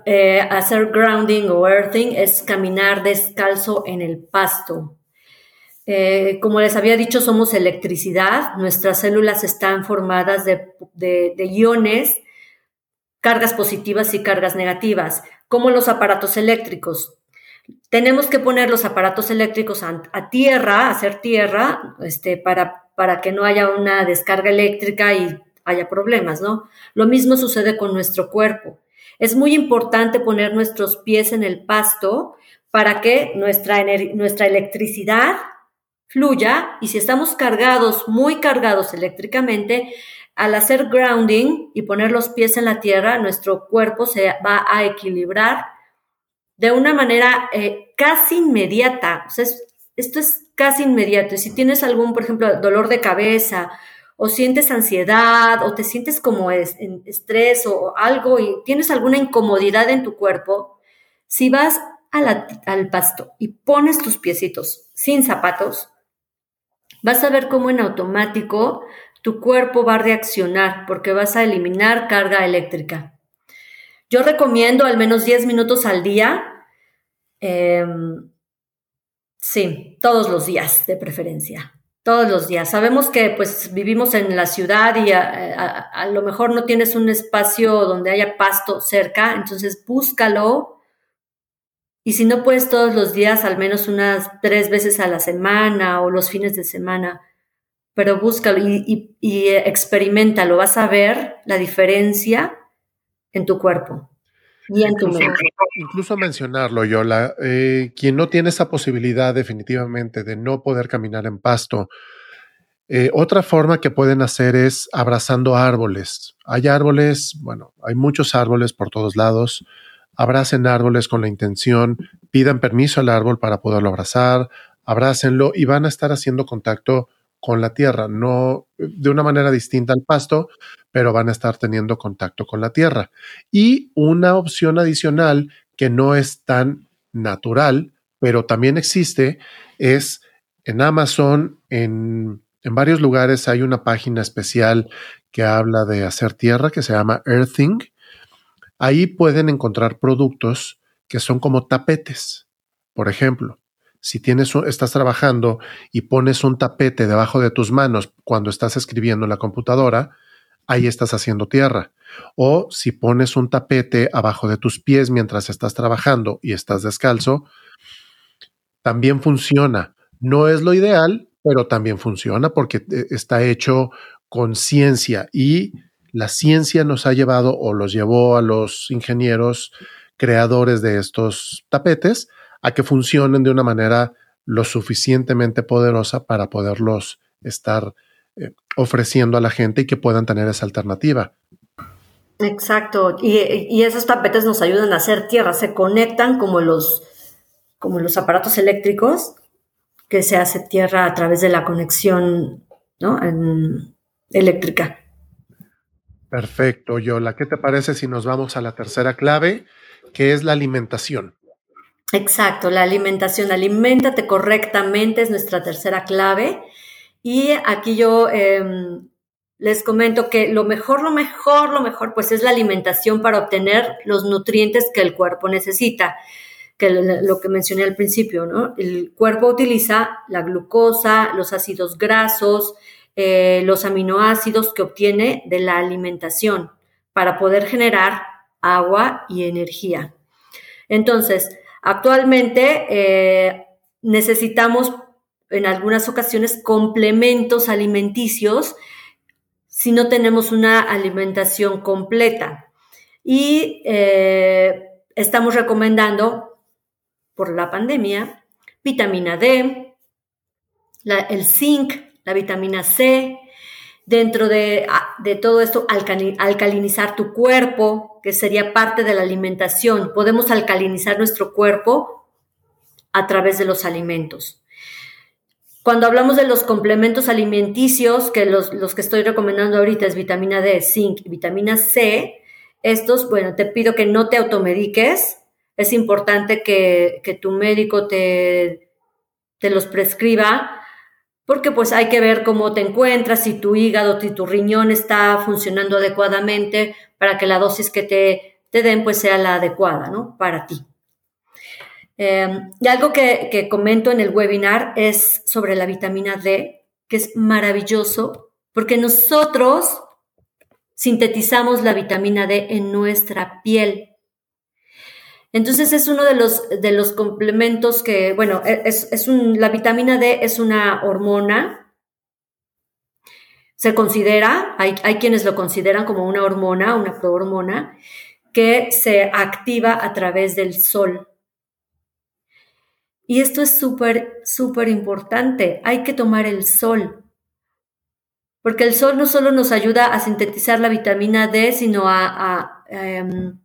eh, hacer grounding o earthing es caminar descalzo en el pasto. Eh, como les había dicho, somos electricidad. Nuestras células están formadas de, iones, cargas positivas y cargas negativas, como los aparatos eléctricos. Tenemos que poner los aparatos eléctricos a, tierra, hacer tierra, este, para, para que no haya una descarga eléctrica y haya problemas, ¿no? Lo mismo sucede con nuestro cuerpo. Es muy importante poner nuestros pies en el pasto para que nuestra, nuestra electricidad fluya y si estamos cargados, muy cargados eléctricamente, al hacer grounding y poner los pies en la tierra, nuestro cuerpo se va a equilibrar de una manera eh, casi inmediata. O sea, esto es casi inmediato. Y si tienes algún, por ejemplo, dolor de cabeza o sientes ansiedad o te sientes como en estrés o algo y tienes alguna incomodidad en tu cuerpo, si vas al pasto y pones tus piecitos sin zapatos, vas a ver cómo en automático tu cuerpo va a reaccionar porque vas a eliminar carga eléctrica. Yo recomiendo al menos 10 minutos al día. Em, sí, todos los días de preferencia todos los días. Sabemos que pues vivimos en la ciudad y a, lo mejor no tienes un espacio donde haya pasto cerca, entonces búscalo. Y si no puedes todos los días, al menos unas tres veces a la semana o los fines de semana, pero búscalo y, y, experimentalo. Vas a ver la diferencia en tu cuerpo. Y en tu mente. Incluso mencionarlo, Yola, eh, quien no tiene esa posibilidad definitivamente de no poder caminar en pasto, eh, otra forma que pueden hacer es abrazando árboles. Hay árboles, bueno, hay muchos árboles por todos lados. Abracen árboles con la intención, pidan permiso al árbol para poderlo abrazar, abrácenlo y van a estar haciendo contacto con la tierra, no de una manera distinta al pasto, pero van a estar teniendo contacto con la tierra. Y una opción adicional que no es tan natural, pero también existe, es en Amazon, en, en varios lugares hay una página especial que habla de hacer tierra que se llama Earthing. Ahí pueden encontrar productos que son como tapetes. Por ejemplo, si tienes estás trabajando y pones un tapete debajo de tus manos cuando estás escribiendo en la computadora, ahí estás haciendo tierra. O si pones un tapete abajo de tus pies mientras estás trabajando y estás descalzo, también funciona. No es lo ideal, pero también funciona porque eh, está hecho con ciencia y la ciencia nos ha llevado o los llevó a los ingenieros creadores de estos tapetes a que funcionen de una manera lo suficientemente poderosa para poderlos estar eh, ofreciendo a la gente y que puedan tener esa alternativa. Exacto, y, esos tapetes nos ayudan a hacer tierra, se conectan como los, como los aparatos eléctricos, que se hace tierra a través de la conexión eléctrica. Perfecto, Yola. ¿Qué te parece si nos vamos a la tercera clave, que es la alimentación? Exacto, la alimentación. Aliméntate correctamente es nuestra tercera clave. Y aquí yo em, les comento que lo mejor, lo mejor, lo mejor, pues es la alimentación para obtener los nutrientes que el cuerpo necesita, que lo que mencioné al principio, ¿no? El cuerpo utiliza la glucosa, los ácidos grasos, eh, los aminoácidos que obtiene de la alimentación para poder generar agua y energía. Entonces, Actualmente eh, necesitamos en algunas ocasiones complementos alimenticios si no tenemos una alimentación completa. Y eh, estamos recomendando, por la pandemia, vitamina D, el zinc, la vitamina C, dentro de, ah, de todo esto, alcalinizar tu cuerpo, que sería parte de la alimentación. Podemos alcalinizar nuestro cuerpo a través de los alimentos. Cuando hablamos de los complementos alimenticios, que los, que estoy recomendando ahorita es vitamina D, zinc y vitamina C, estos, bueno, te pido que no te automediques. Es importante que, que tu médico te, te los prescriba porque pues hay que ver cómo te encuentras, si tu hígado, si tu riñón está funcionando adecuadamente para que la dosis que te, te den pues sea la adecuada, ¿no? Para ti. Em, y algo que, comento en el webinar es sobre la vitamina D, que es maravilloso, porque nosotros sintetizamos la vitamina D en nuestra piel. Entonces es uno de los, complementos que, bueno, e, es, la vitamina D es una hormona, se considera, hay, hay quienes lo consideran como una hormona, una prohormona, que se activa a través del sol. Y esto es súper, súper importante. Hay que tomar el sol. Porque el sol no solo nos ayuda a sintetizar la vitamina D, sino a, em,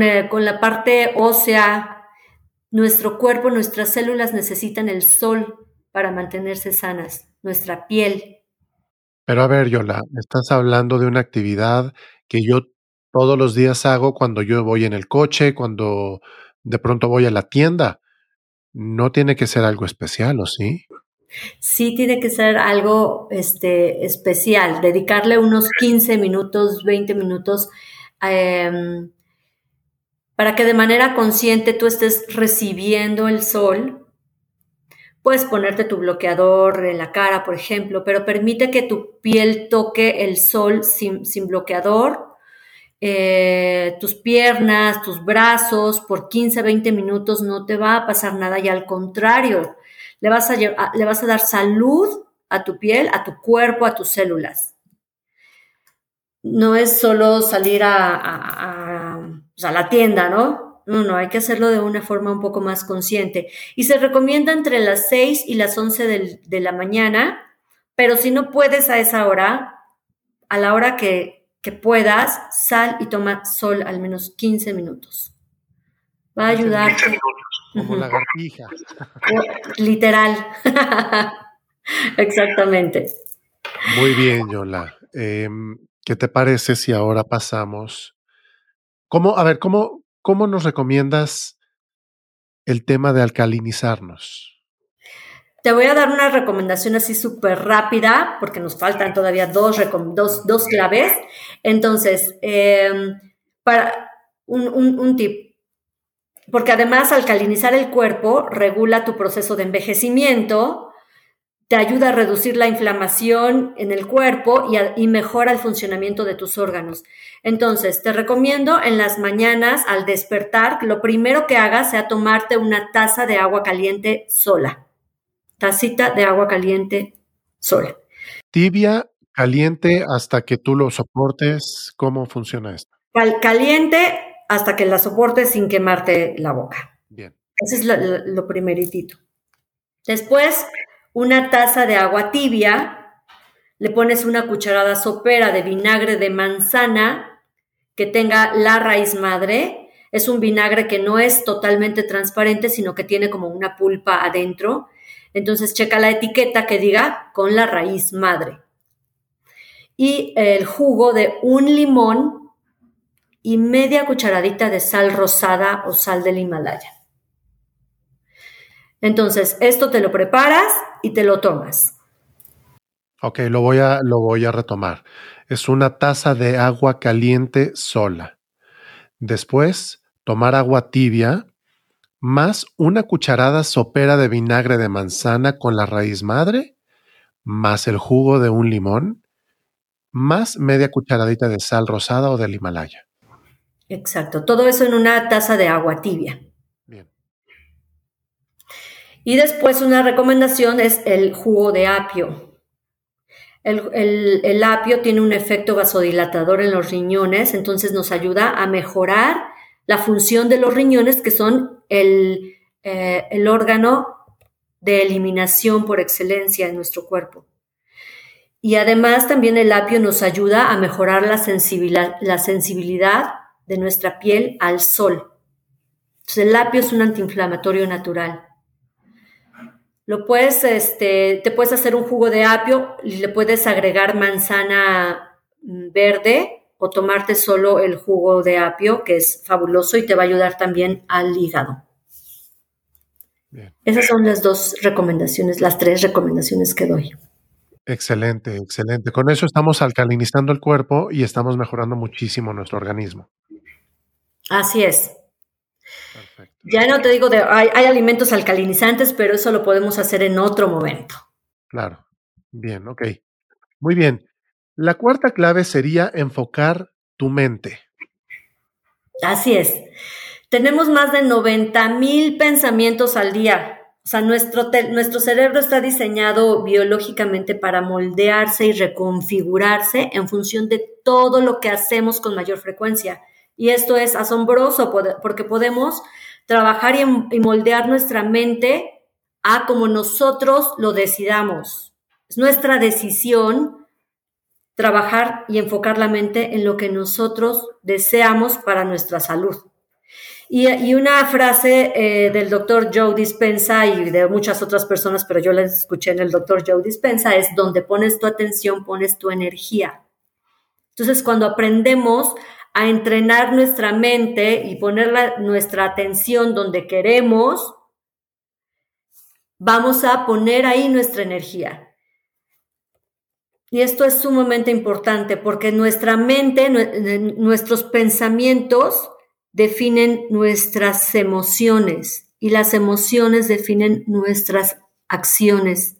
eh, con, la parte ósea, nuestro cuerpo, nuestras células necesitan el sol para mantenerse sanas, nuestra piel. Pero a ver, Yola, estás hablando de una actividad que yo todos los días hago cuando yo voy en el coche, cuando de pronto voy a la tienda. No tiene que ser algo especial, ¿o sí? Sí tiene que ser algo este, especial, dedicarle unos 15 minutos, 20 minutos eh, para que de manera consciente tú estés recibiendo el sol. Puedes ponerte tu bloqueador en la cara, por ejemplo, pero permite que tu piel toque el sol sin, bloqueador. Eh, tus piernas, tus brazos, por 15, 20 minutos no te va a pasar nada y al contrario, le vas a, le vas a dar salud a tu piel, a tu cuerpo, a tus células. No es solo salir a a la tienda, ¿no? No, no, hay que hacerlo de una forma un poco más consciente. Y se recomienda entre las 6 y las 11 de la mañana, pero si no puedes a esa hora, a la hora que, que puedas, sal y toma sol al menos 15 minutos. Va a ayudarte. Como lagartija. Literal. Exactamente. Muy bien, Yola. Em, ¿Qué te parece si ahora pasamos ¿Cómo, a ver, cómo, cómo nos recomiendas el tema de alcalinizarnos? Te voy a dar una recomendación así súper rápida, porque nos faltan todavía dos, dos, claves. Entonces, em, para un, un tip, porque además alcalinizar el cuerpo regula tu proceso de envejecimiento, te ayuda a reducir la inflamación en el cuerpo y, mejora el funcionamiento de tus órganos. Entonces, te recomiendo en las mañanas al despertar, lo primero que hagas sea tomarte una taza de agua caliente sola. Tacita de agua caliente sola. Tibia, caliente hasta que tú lo soportes. ¿Cómo funciona esto? caliente hasta que la soportes sin quemarte la boca. Bien. Ese es lo, lo primeritito. Después, una taza de agua tibia, le pones una cucharada sopera de vinagre de manzana que tenga la raíz madre. Es un vinagre que no es totalmente transparente, sino que tiene como una pulpa adentro. Entonces checa la etiqueta que diga con la raíz madre. Y el jugo de un limón y media cucharadita de sal rosada o sal del Himalaya. Entonces, esto te lo preparas y te lo tomas. Ok, lo voy a, lo voy a retomar. Es una taza de agua caliente sola. Después, tomar agua tibia más una cucharada sopera de vinagre de manzana con la raíz madre, más el jugo de un limón, más media cucharadita de sal rosada o del Himalaya. Exacto, todo eso en una taza de agua tibia. Y después una recomendación es el jugo de apio. El, apio tiene un efecto vasodilatador en los riñones, entonces nos ayuda a mejorar la función de los riñones, que son el, eh, el órgano de eliminación por excelencia en nuestro cuerpo. Y además también el apio nos ayuda a mejorar la sensibilidad, la sensibilidad de nuestra piel al sol. Entonces el apio es un antiinflamatorio natural. Lo puedes, este, te puedes hacer un jugo de apio y le puedes agregar manzana mm, verde o tomarte solo el jugo de apio, que es fabuloso y te va a ayudar también al hígado. Esas son las dos recomendaciones, las tres recomendaciones que doy. Excelente, excelente. Con eso estamos alcalinizando el cuerpo y estamos mejorando muchísimo nuestro organismo. Así es. Ya no te digo de hay, hay, alimentos alcalinizantes, pero eso lo podemos hacer en otro momento. Claro. Bien, ok. Muy bien. La cuarta clave sería enfocar tu mente. Así es. Tenemos más de 90 mil pensamientos al día. O sea, nuestro, nuestro cerebro está diseñado biológicamente para moldearse y reconfigurarse en función de todo lo que hacemos con mayor frecuencia. Y esto es asombroso porque podemos trabajar y moldear nuestra mente a como nosotros lo decidamos. Es nuestra decisión trabajar y enfocar la mente en lo que nosotros deseamos para nuestra salud. Y, una frase eh, del doctor Joe Dispensa y de muchas otras personas, pero yo la escuché en el doctor Joe Dispensa, es donde pones tu atención, pones tu energía. Entonces, cuando aprendemos a entrenar nuestra mente y poner nuestra atención donde queremos, vamos a poner ahí nuestra energía. Y esto es sumamente importante porque nuestra mente, nuestros pensamientos definen nuestras emociones y las emociones definen nuestras acciones,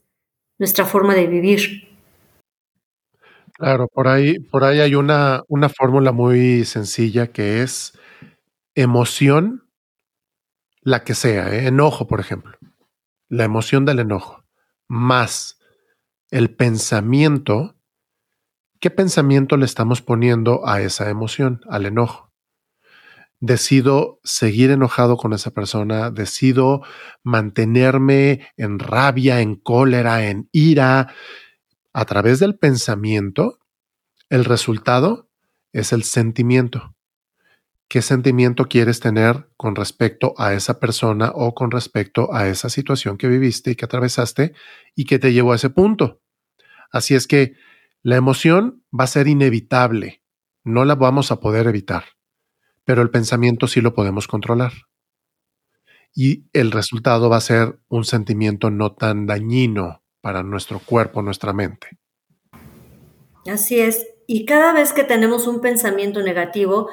nuestra forma de vivir. Claro, por ahí, por ahí hay una, una fórmula muy sencilla que es emoción, la que sea, ¿eh? enojo, por ejemplo, la emoción del enojo, más el pensamiento, ¿qué pensamiento le estamos poniendo a esa emoción, al enojo? Decido seguir enojado con esa persona, decido mantenerme en rabia, en cólera, en ira. A través del pensamiento, el resultado es el sentimiento. ¿Qué sentimiento quieres tener con respecto a esa persona o con respecto a esa situación que viviste y que atravesaste y que te llevó a ese punto? Así es que la emoción va a ser inevitable, no la vamos a poder evitar, pero el pensamiento sí lo podemos controlar. Y el resultado va a ser un sentimiento no tan dañino para nuestro cuerpo, nuestra mente. Así es. Y cada vez que tenemos un pensamiento negativo,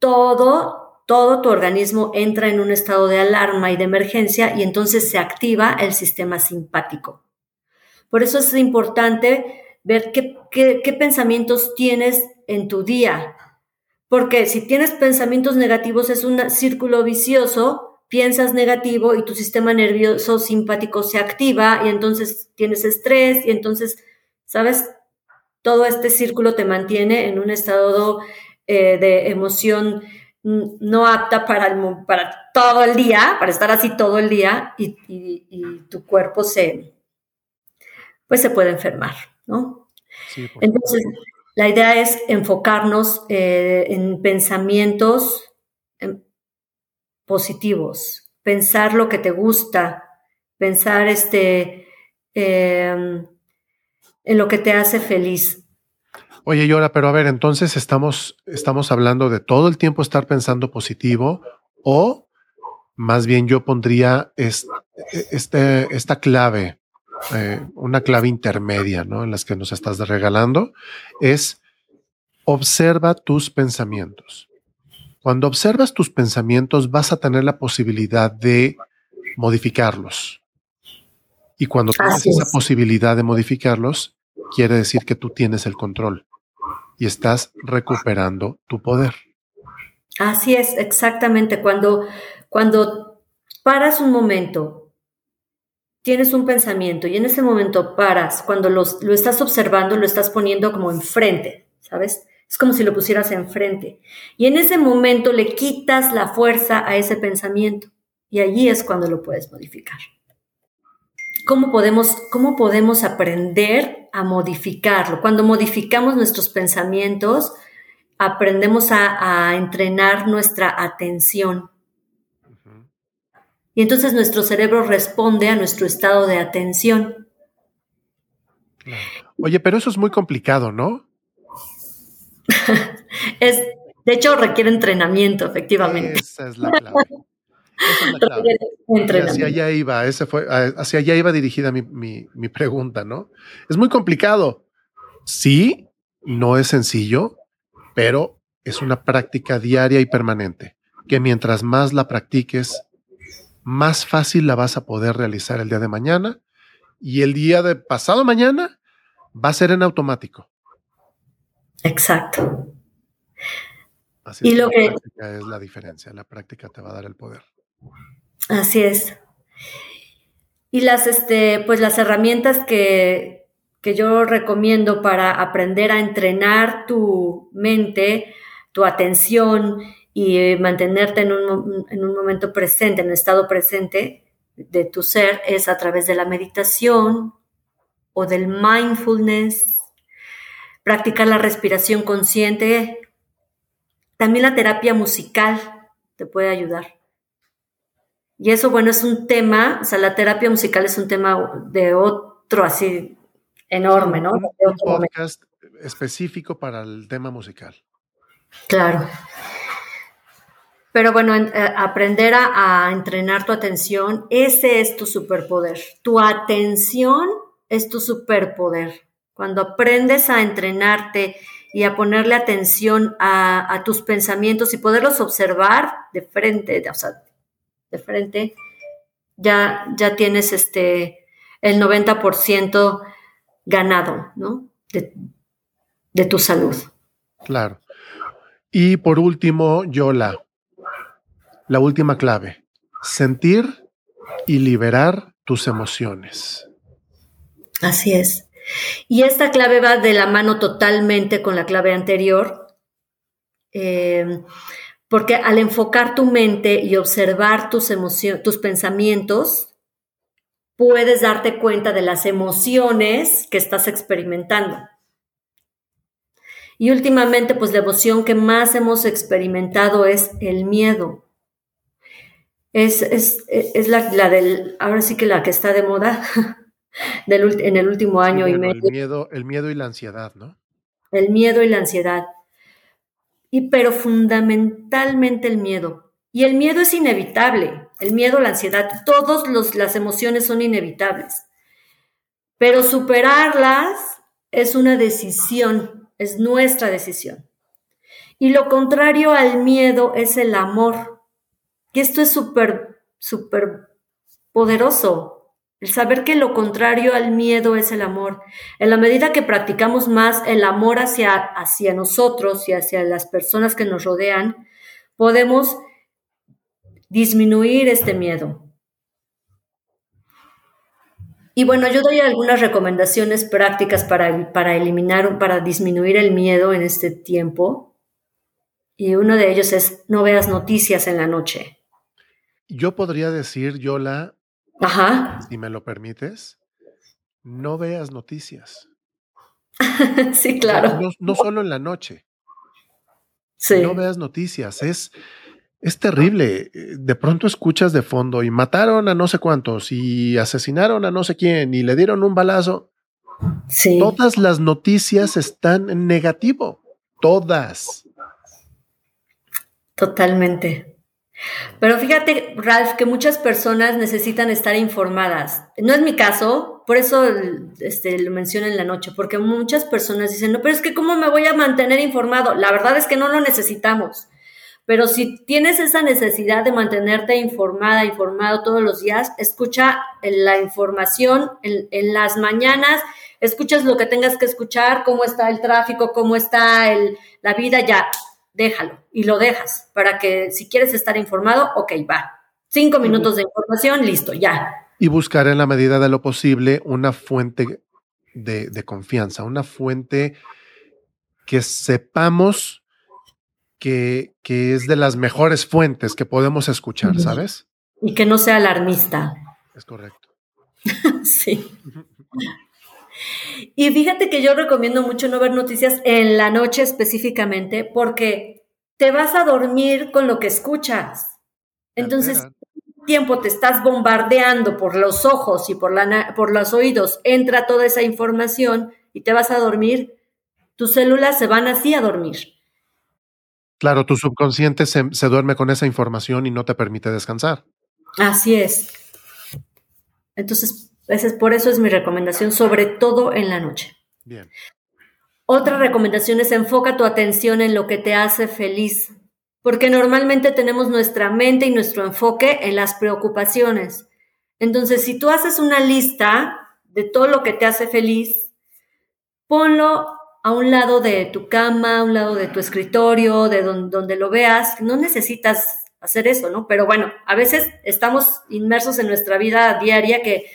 todo, todo tu organismo entra en un estado de alarma y de emergencia y entonces se activa el sistema simpático. Por eso es importante ver qué, pensamientos tienes en tu día. Porque si tienes pensamientos negativos es un círculo vicioso, piensas negativo y tu sistema nervioso simpático se activa y entonces tienes estrés y entonces, ¿sabes? Todo este círculo te mantiene en un estado eh, de emoción no apta para, para todo el día, para estar así todo el día y tu cuerpo se, pues se puede enfermar, ¿no? Entonces, la idea es enfocarnos eh, en pensamientos em, positivos, pensar lo que te gusta, pensar este, em, en lo que te hace feliz. Oye, Yora, pero a ver, entonces estamos, estamos hablando de todo el tiempo estar pensando positivo o más bien yo pondría este, esta clave eh, una clave intermedia, ¿no? En las que nos estás regalando, es observa tus pensamientos. Cuando observas tus pensamientos vas a tener la posibilidad de modificarlos. Y cuando tienes esa posibilidad de modificarlos, quiere decir que tú tienes el control y estás recuperando tu poder. Así es, exactamente. Cuando, cuando paras un momento tienes un pensamiento y en ese momento paras, cuando lo estás observando, lo estás poniendo como enfrente, ¿sabes? Es como si lo pusieras enfrente. Y en ese momento le quitas la fuerza a ese pensamiento y allí es cuando lo puedes modificar. ¿Cómo podemos, cómo podemos aprender a modificarlo? Cuando modificamos nuestros pensamientos, aprendemos a entrenar nuestra atención y entonces nuestro cerebro responde a nuestro estado de atención. Oye, pero eso es muy complicado, ¿no? es, de hecho, requiere entrenamiento, efectivamente. Esa es la clave. hacia allá iba, ese fue, hacia allá iba dirigida mi, mi pregunta, ¿no? Es muy complicado. Sí, no es sencillo, pero es una práctica diaria y permanente, que mientras más la practiques, más fácil la vas a poder realizar el día de mañana y el día de pasado mañana va a ser en automático. Exacto. Así y es lo que, la práctica es la diferencia, la práctica te va a dar el poder. Así es. Y las, este, pues las herramientas que, que yo recomiendo para aprender a entrenar tu mente, tu atención y eh, mantenerte en un, en un momento presente, en un estado presente de tu ser, es a través de la meditación o del mindfulness, practicar la respiración consciente. También la terapia musical te puede ayudar. Y eso, bueno, es un tema, o sea, la terapia musical es un tema de otro así enorme, ¿no? Un, podcast específico para el tema musical. Claro. Pero bueno, eh, aprender a, entrenar tu atención, ese es tu superpoder. Tu atención es tu superpoder. Cuando aprendes a entrenarte y a ponerle atención a, tus pensamientos y poderlos observar de frente, de, o sea, de frente, ya, ya tienes este, el 90% ganado, ¿no? de tu salud. Claro. Y por último, Yola, la última clave, sentir y liberar tus emociones. Así es. Y esta clave va de la mano totalmente con la clave anterior, eh, porque al enfocar tu mente y observar tus tus pensamientos, puedes darte cuenta de las emociones que estás experimentando. Y últimamente, pues la emoción que más hemos experimentado es el miedo es, es, es la, la, del, ahora sí que la que está de moda del, en el último año y medio. El miedo, el miedo y la ansiedad, ¿no? El miedo y la ansiedad. Y pero fundamentalmente el miedo. Y el miedo es inevitable. El miedo, la ansiedad, todas las emociones son inevitables. Pero superarlas es una decisión, es nuestra decisión. Y lo contrario al miedo es el amor. Y esto es súper, súper poderoso. El saber que lo contrario al miedo es el amor. En la medida que practicamos más el amor hacia, hacia nosotros y hacia las personas que nos rodean, podemos disminuir este miedo. Y bueno, yo doy algunas recomendaciones prácticas para, para eliminar, para disminuir el miedo en este tiempo. Y uno de ellos es no veas noticias en la noche. Yo podría decir, Yola, Ajá. si me lo permites, no veas noticias. sí, claro. No, solo en la noche. Sí. No veas noticias. Es, es terrible. De pronto escuchas de fondo y mataron a no sé cuántos y asesinaron a no sé quién y le dieron un balazo. Sí. Todas las noticias están en negativo. Todas. Totalmente. Pero fíjate, Ralph, que muchas personas necesitan estar informadas. No es mi caso, por eso este, lo menciono en la noche, porque muchas personas dicen, no, pero es que ¿cómo me voy a mantener informado? La verdad es que no lo necesitamos. Pero si tienes esa necesidad de mantenerte informada, informado todos los días, escucha la información en, las mañanas, escuchas lo que tengas que escuchar, cómo está el tráfico, cómo está la vida, ya déjalo y lo dejas para que si quieres estar informado, ok, va. Cinco minutos de información, listo, ya. Y buscar en la medida de lo posible una fuente de, confianza, una fuente que sepamos que, que, es de las mejores fuentes que podemos escuchar, ¿sabes? Y que no sea alarmista. Es correcto. sí. Y fíjate que yo recomiendo mucho no ver noticias en la noche específicamente porque te vas a dormir con lo que escuchas. Entonces, tiempo te estás bombardeando por los ojos y por, la, por los oídos, entra toda esa información y te vas a dormir, tus células se van así a dormir. Claro, tu subconsciente se, se, duerme con esa información y no te permite descansar. Así es. Entonces, es, por eso es mi recomendación, sobre todo en la noche. Bien. Otra recomendación es enfoca tu atención en lo que te hace feliz, porque normalmente tenemos nuestra mente y nuestro enfoque en las preocupaciones. Entonces, si tú haces una lista de todo lo que te hace feliz, ponlo a un lado de tu cama, a un lado de tu escritorio, de donde, lo veas. No necesitas hacer eso, ¿no? Pero bueno, a veces estamos inmersos en nuestra vida diaria que,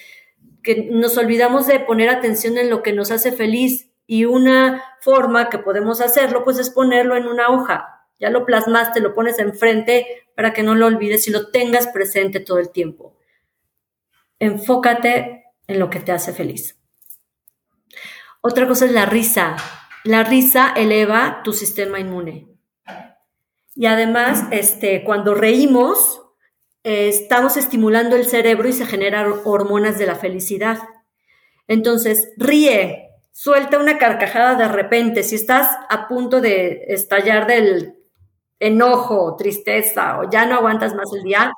que nos olvidamos de poner atención en lo que nos hace feliz y una forma que podemos hacerlo, pues es ponerlo en una hoja ya lo plasmaste, lo pones enfrente para que no lo olvides y lo tengas presente todo el tiempo. Enfócate en lo que te hace feliz. Otra cosa es la risa. La risa eleva tu sistema inmune. Y además, este, cuando reímos, eh, estamos estimulando el cerebro y se generan hormonas de la felicidad. Entonces, ríe, suelta una carcajada de repente. Si estás a punto de estallar del enojo, tristeza o ya no aguantas más el día,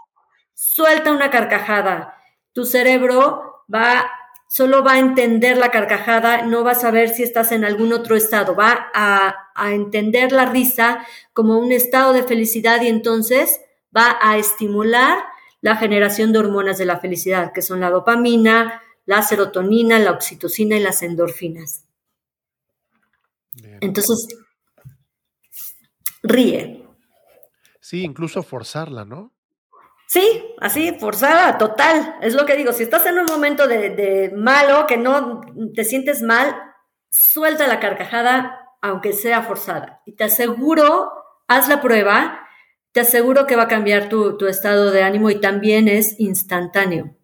suelta una carcajada. Tu cerebro va, solo va a entender la carcajada, no va a saber si estás en algún otro estado, va a, a entender la risa como un estado de felicidad y entonces va a estimular la generación de hormonas de la felicidad, que son la dopamina, la serotonina, la oxitocina y las endorfinas. Entonces, ríe. Sí, incluso forzarla, ¿no? Sí, así, forzada, total. Es lo que digo, si estás en un momento de, malo, que no te sientes mal, suelta la carcajada, aunque sea forzada. Y te aseguro, haz la prueba, te aseguro que va a cambiar tu, estado de ánimo y también es instantáneo.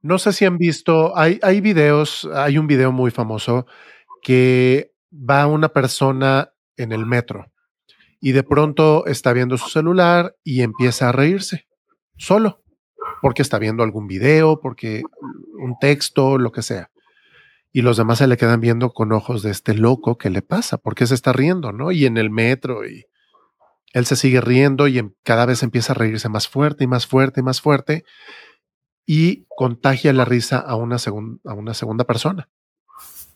No sé si han visto, hay, hay videos, hay un video muy famoso que va una persona en el metro y de pronto está viendo su celular y empieza a reírse solo, porque está viendo algún video, porque un texto, lo que sea. Y los demás se le quedan viendo con ojos de este loco, ¿qué le pasa? ¿Por qué se está riendo? ¿No? Y en el metro y él se sigue riendo y cada vez empieza a reírse más fuerte y más fuerte y más fuerte y contagia la risa a una, a una segunda persona.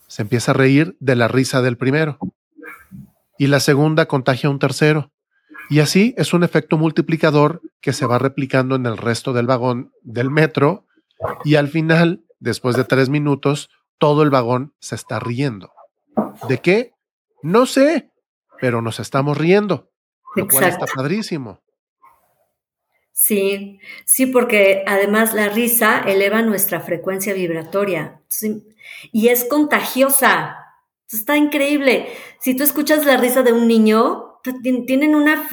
Se empieza a reír de la risa del primero y la segunda contagia a un tercero. Y así es un efecto multiplicador que se va replicando en el resto del vagón del metro y al final, después de tres minutos, todo el vagón se está riendo. ¿De qué? No sé, pero nos estamos riendo, lo cual está padrísimo. Sí, sí, porque además la risa eleva nuestra frecuencia vibratoria y es contagiosa. Está increíble. Si tú escuchas la risa de un niño, tienen una,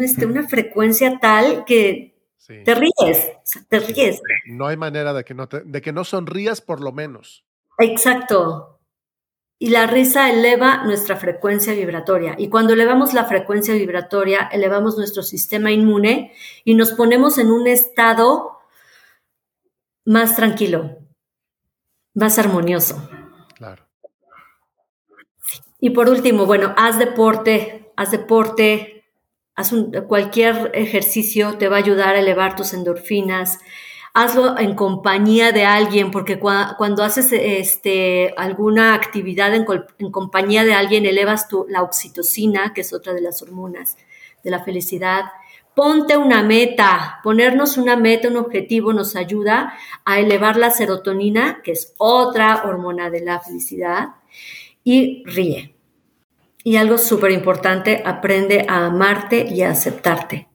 este, una, frecuencia tal que te ríes, te ríes. No hay manera de que no, de que no sonrías por lo menos. Exacto. Y la risa eleva nuestra frecuencia vibratoria. Y cuando elevamos la frecuencia vibratoria, elevamos nuestro sistema inmune y nos ponemos en un estado más tranquilo, más armonioso. Y por último, bueno, haz deporte, haz deporte, haz cualquier ejercicio te va a ayudar a elevar tus endorfinas. Hazlo en compañía de alguien, porque cuando haces este, alguna actividad en, compañía de alguien, elevas tu, la oxitocina, que es otra de las hormonas de la felicidad. Ponte una meta. Ponernos una meta, un objetivo, nos ayuda a elevar la serotonina, que es otra hormona de la felicidad y ríe. Y algo súper importante, aprende a amarte y a aceptarte.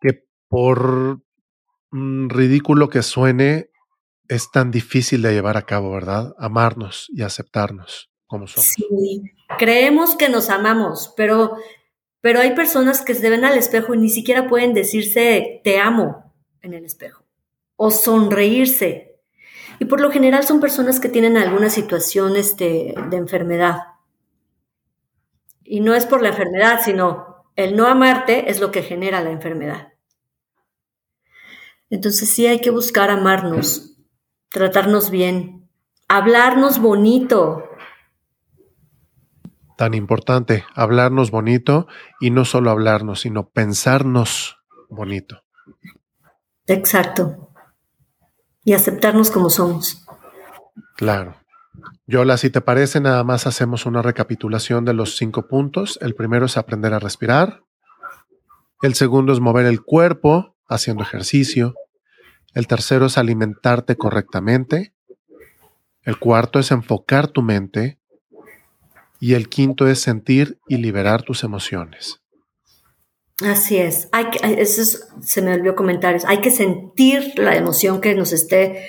Que por ridículo que suene, es tan difícil de llevar a cabo, ¿verdad? Amarnos y aceptarnos como somos. Sí, creemos que nos amamos, pero, pero hay personas que se ven al espejo y ni siquiera pueden decirse te amo en el espejo o sonreírse y por lo general son personas que tienen alguna situación este, de enfermedad. Y no es por la enfermedad, sino el no amarte es lo que genera la enfermedad. Entonces sí hay que buscar amarnos, tratarnos bien, hablarnos bonito. Tan importante, hablarnos bonito y no solo hablarnos, sino pensarnos bonito. Exacto. Y aceptarnos como somos. Claro. Yola, si te parece, nada más hacemos una recapitulación de los cinco puntos. El primero es aprender a respirar. El segundo es mover el cuerpo haciendo ejercicio. El tercero es alimentarte correctamente. El cuarto es enfocar tu mente. Y el quinto es sentir y liberar tus emociones. Así es. Hay que, eso se me olvidó comentarios. Hay que sentir la emoción que nos esté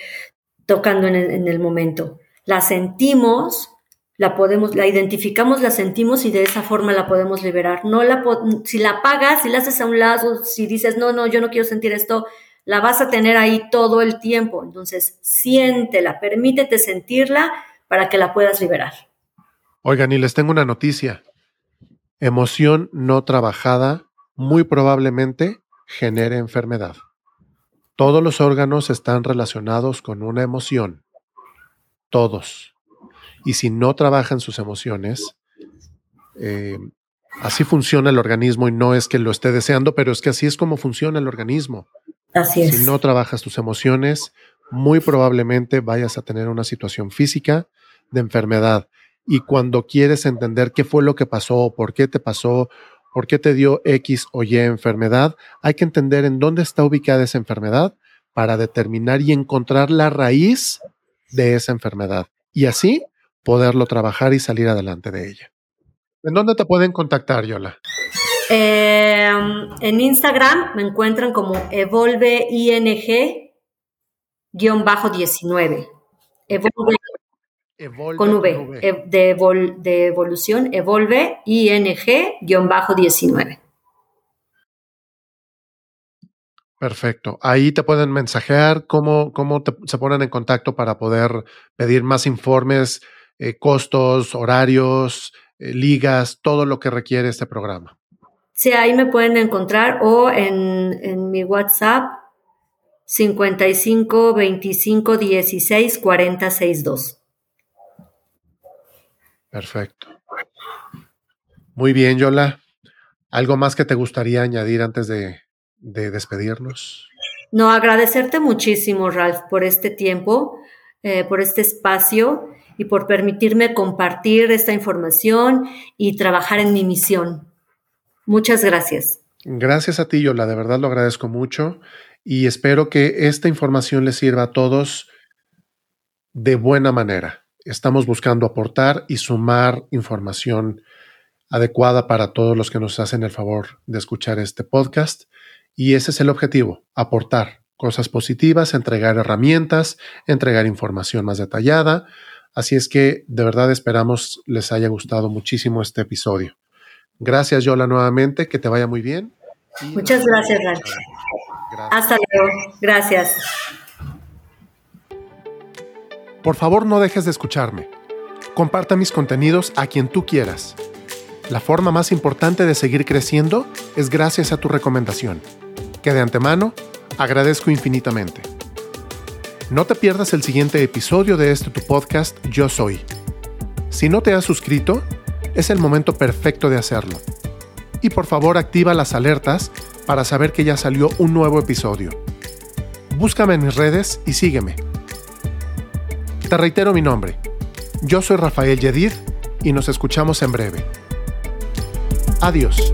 tocando en el, en el momento. La sentimos, la podemos, la identificamos, la sentimos y de esa forma la podemos liberar. No la, si la apagas, si la haces a un lado, si dices, no, no, yo no quiero sentir esto, la vas a tener ahí todo el tiempo. Entonces, siéntela, permítete sentirla para que la puedas liberar. Oigan, y les tengo una noticia. Emoción no trabajada muy probablemente genere enfermedad. Todos los órganos están relacionados con una emoción. Todos. Y si no trabajan sus emociones, eh, así funciona el organismo y no es que lo esté deseando, pero es que así es como funciona el organismo. Así es. Si no trabajas tus emociones, muy probablemente vayas a tener una situación física de enfermedad. Y cuando quieres entender qué fue lo que pasó, por qué te pasó, por qué te dio X o Y enfermedad, hay que entender en dónde está ubicada esa enfermedad para determinar y encontrar la raíz de esa enfermedad. Y así poderlo trabajar y salir adelante de ella. ¿En dónde te pueden contactar, Yola? Em, en Instagram me encuentran como evolveing-19. Evolve, con V, De, de, evolución, evolve ing-19. Perfecto. Ahí te pueden mensajear, cómo, cómo se ponen en contacto para poder pedir más informes, eh, costos, horarios, eh, ligas, todo lo que requiere este programa. Sí, ahí me pueden encontrar o en, en mi WhatsApp 55 25 16 40 62. Perfecto. Muy bien, Yola. ¿Algo más que te gustaría añadir antes de, despedirnos? No, agradecerte muchísimo, Ralph, por este tiempo, eh, por este espacio y por permitirme compartir esta información y trabajar en mi misión. Muchas gracias. Gracias a ti, Yola, de verdad lo agradezco mucho y espero que esta información les sirva a todos de buena manera. Estamos buscando aportar y sumar información adecuada para todos los que nos hacen el favor de escuchar este podcast y ese es el objetivo, aportar cosas positivas, entregar herramientas, entregar información más detallada. Así es que de verdad esperamos les haya gustado muchísimo este episodio. Gracias, Yola, nuevamente. Que te vaya muy bien. Muchas gracias, Ralph. Hasta luego. Gracias. Por favor, no dejes de escucharme. Comparta mis contenidos a quien tú quieras. La forma más importante de seguir creciendo es gracias a tu recomendación, que de antemano agradezco infinitamente. No te pierdas el siguiente episodio de este tu podcast Yo Soy. Si no te has suscrito, es el momento perfecto de hacerlo. Y por favor activa las alertas para saber que ya salió un nuevo episodio. Búscame en mis redes y sígueme. Te reitero mi nombre. Yo soy Rafael Yedid y nos escuchamos en breve. Adiós.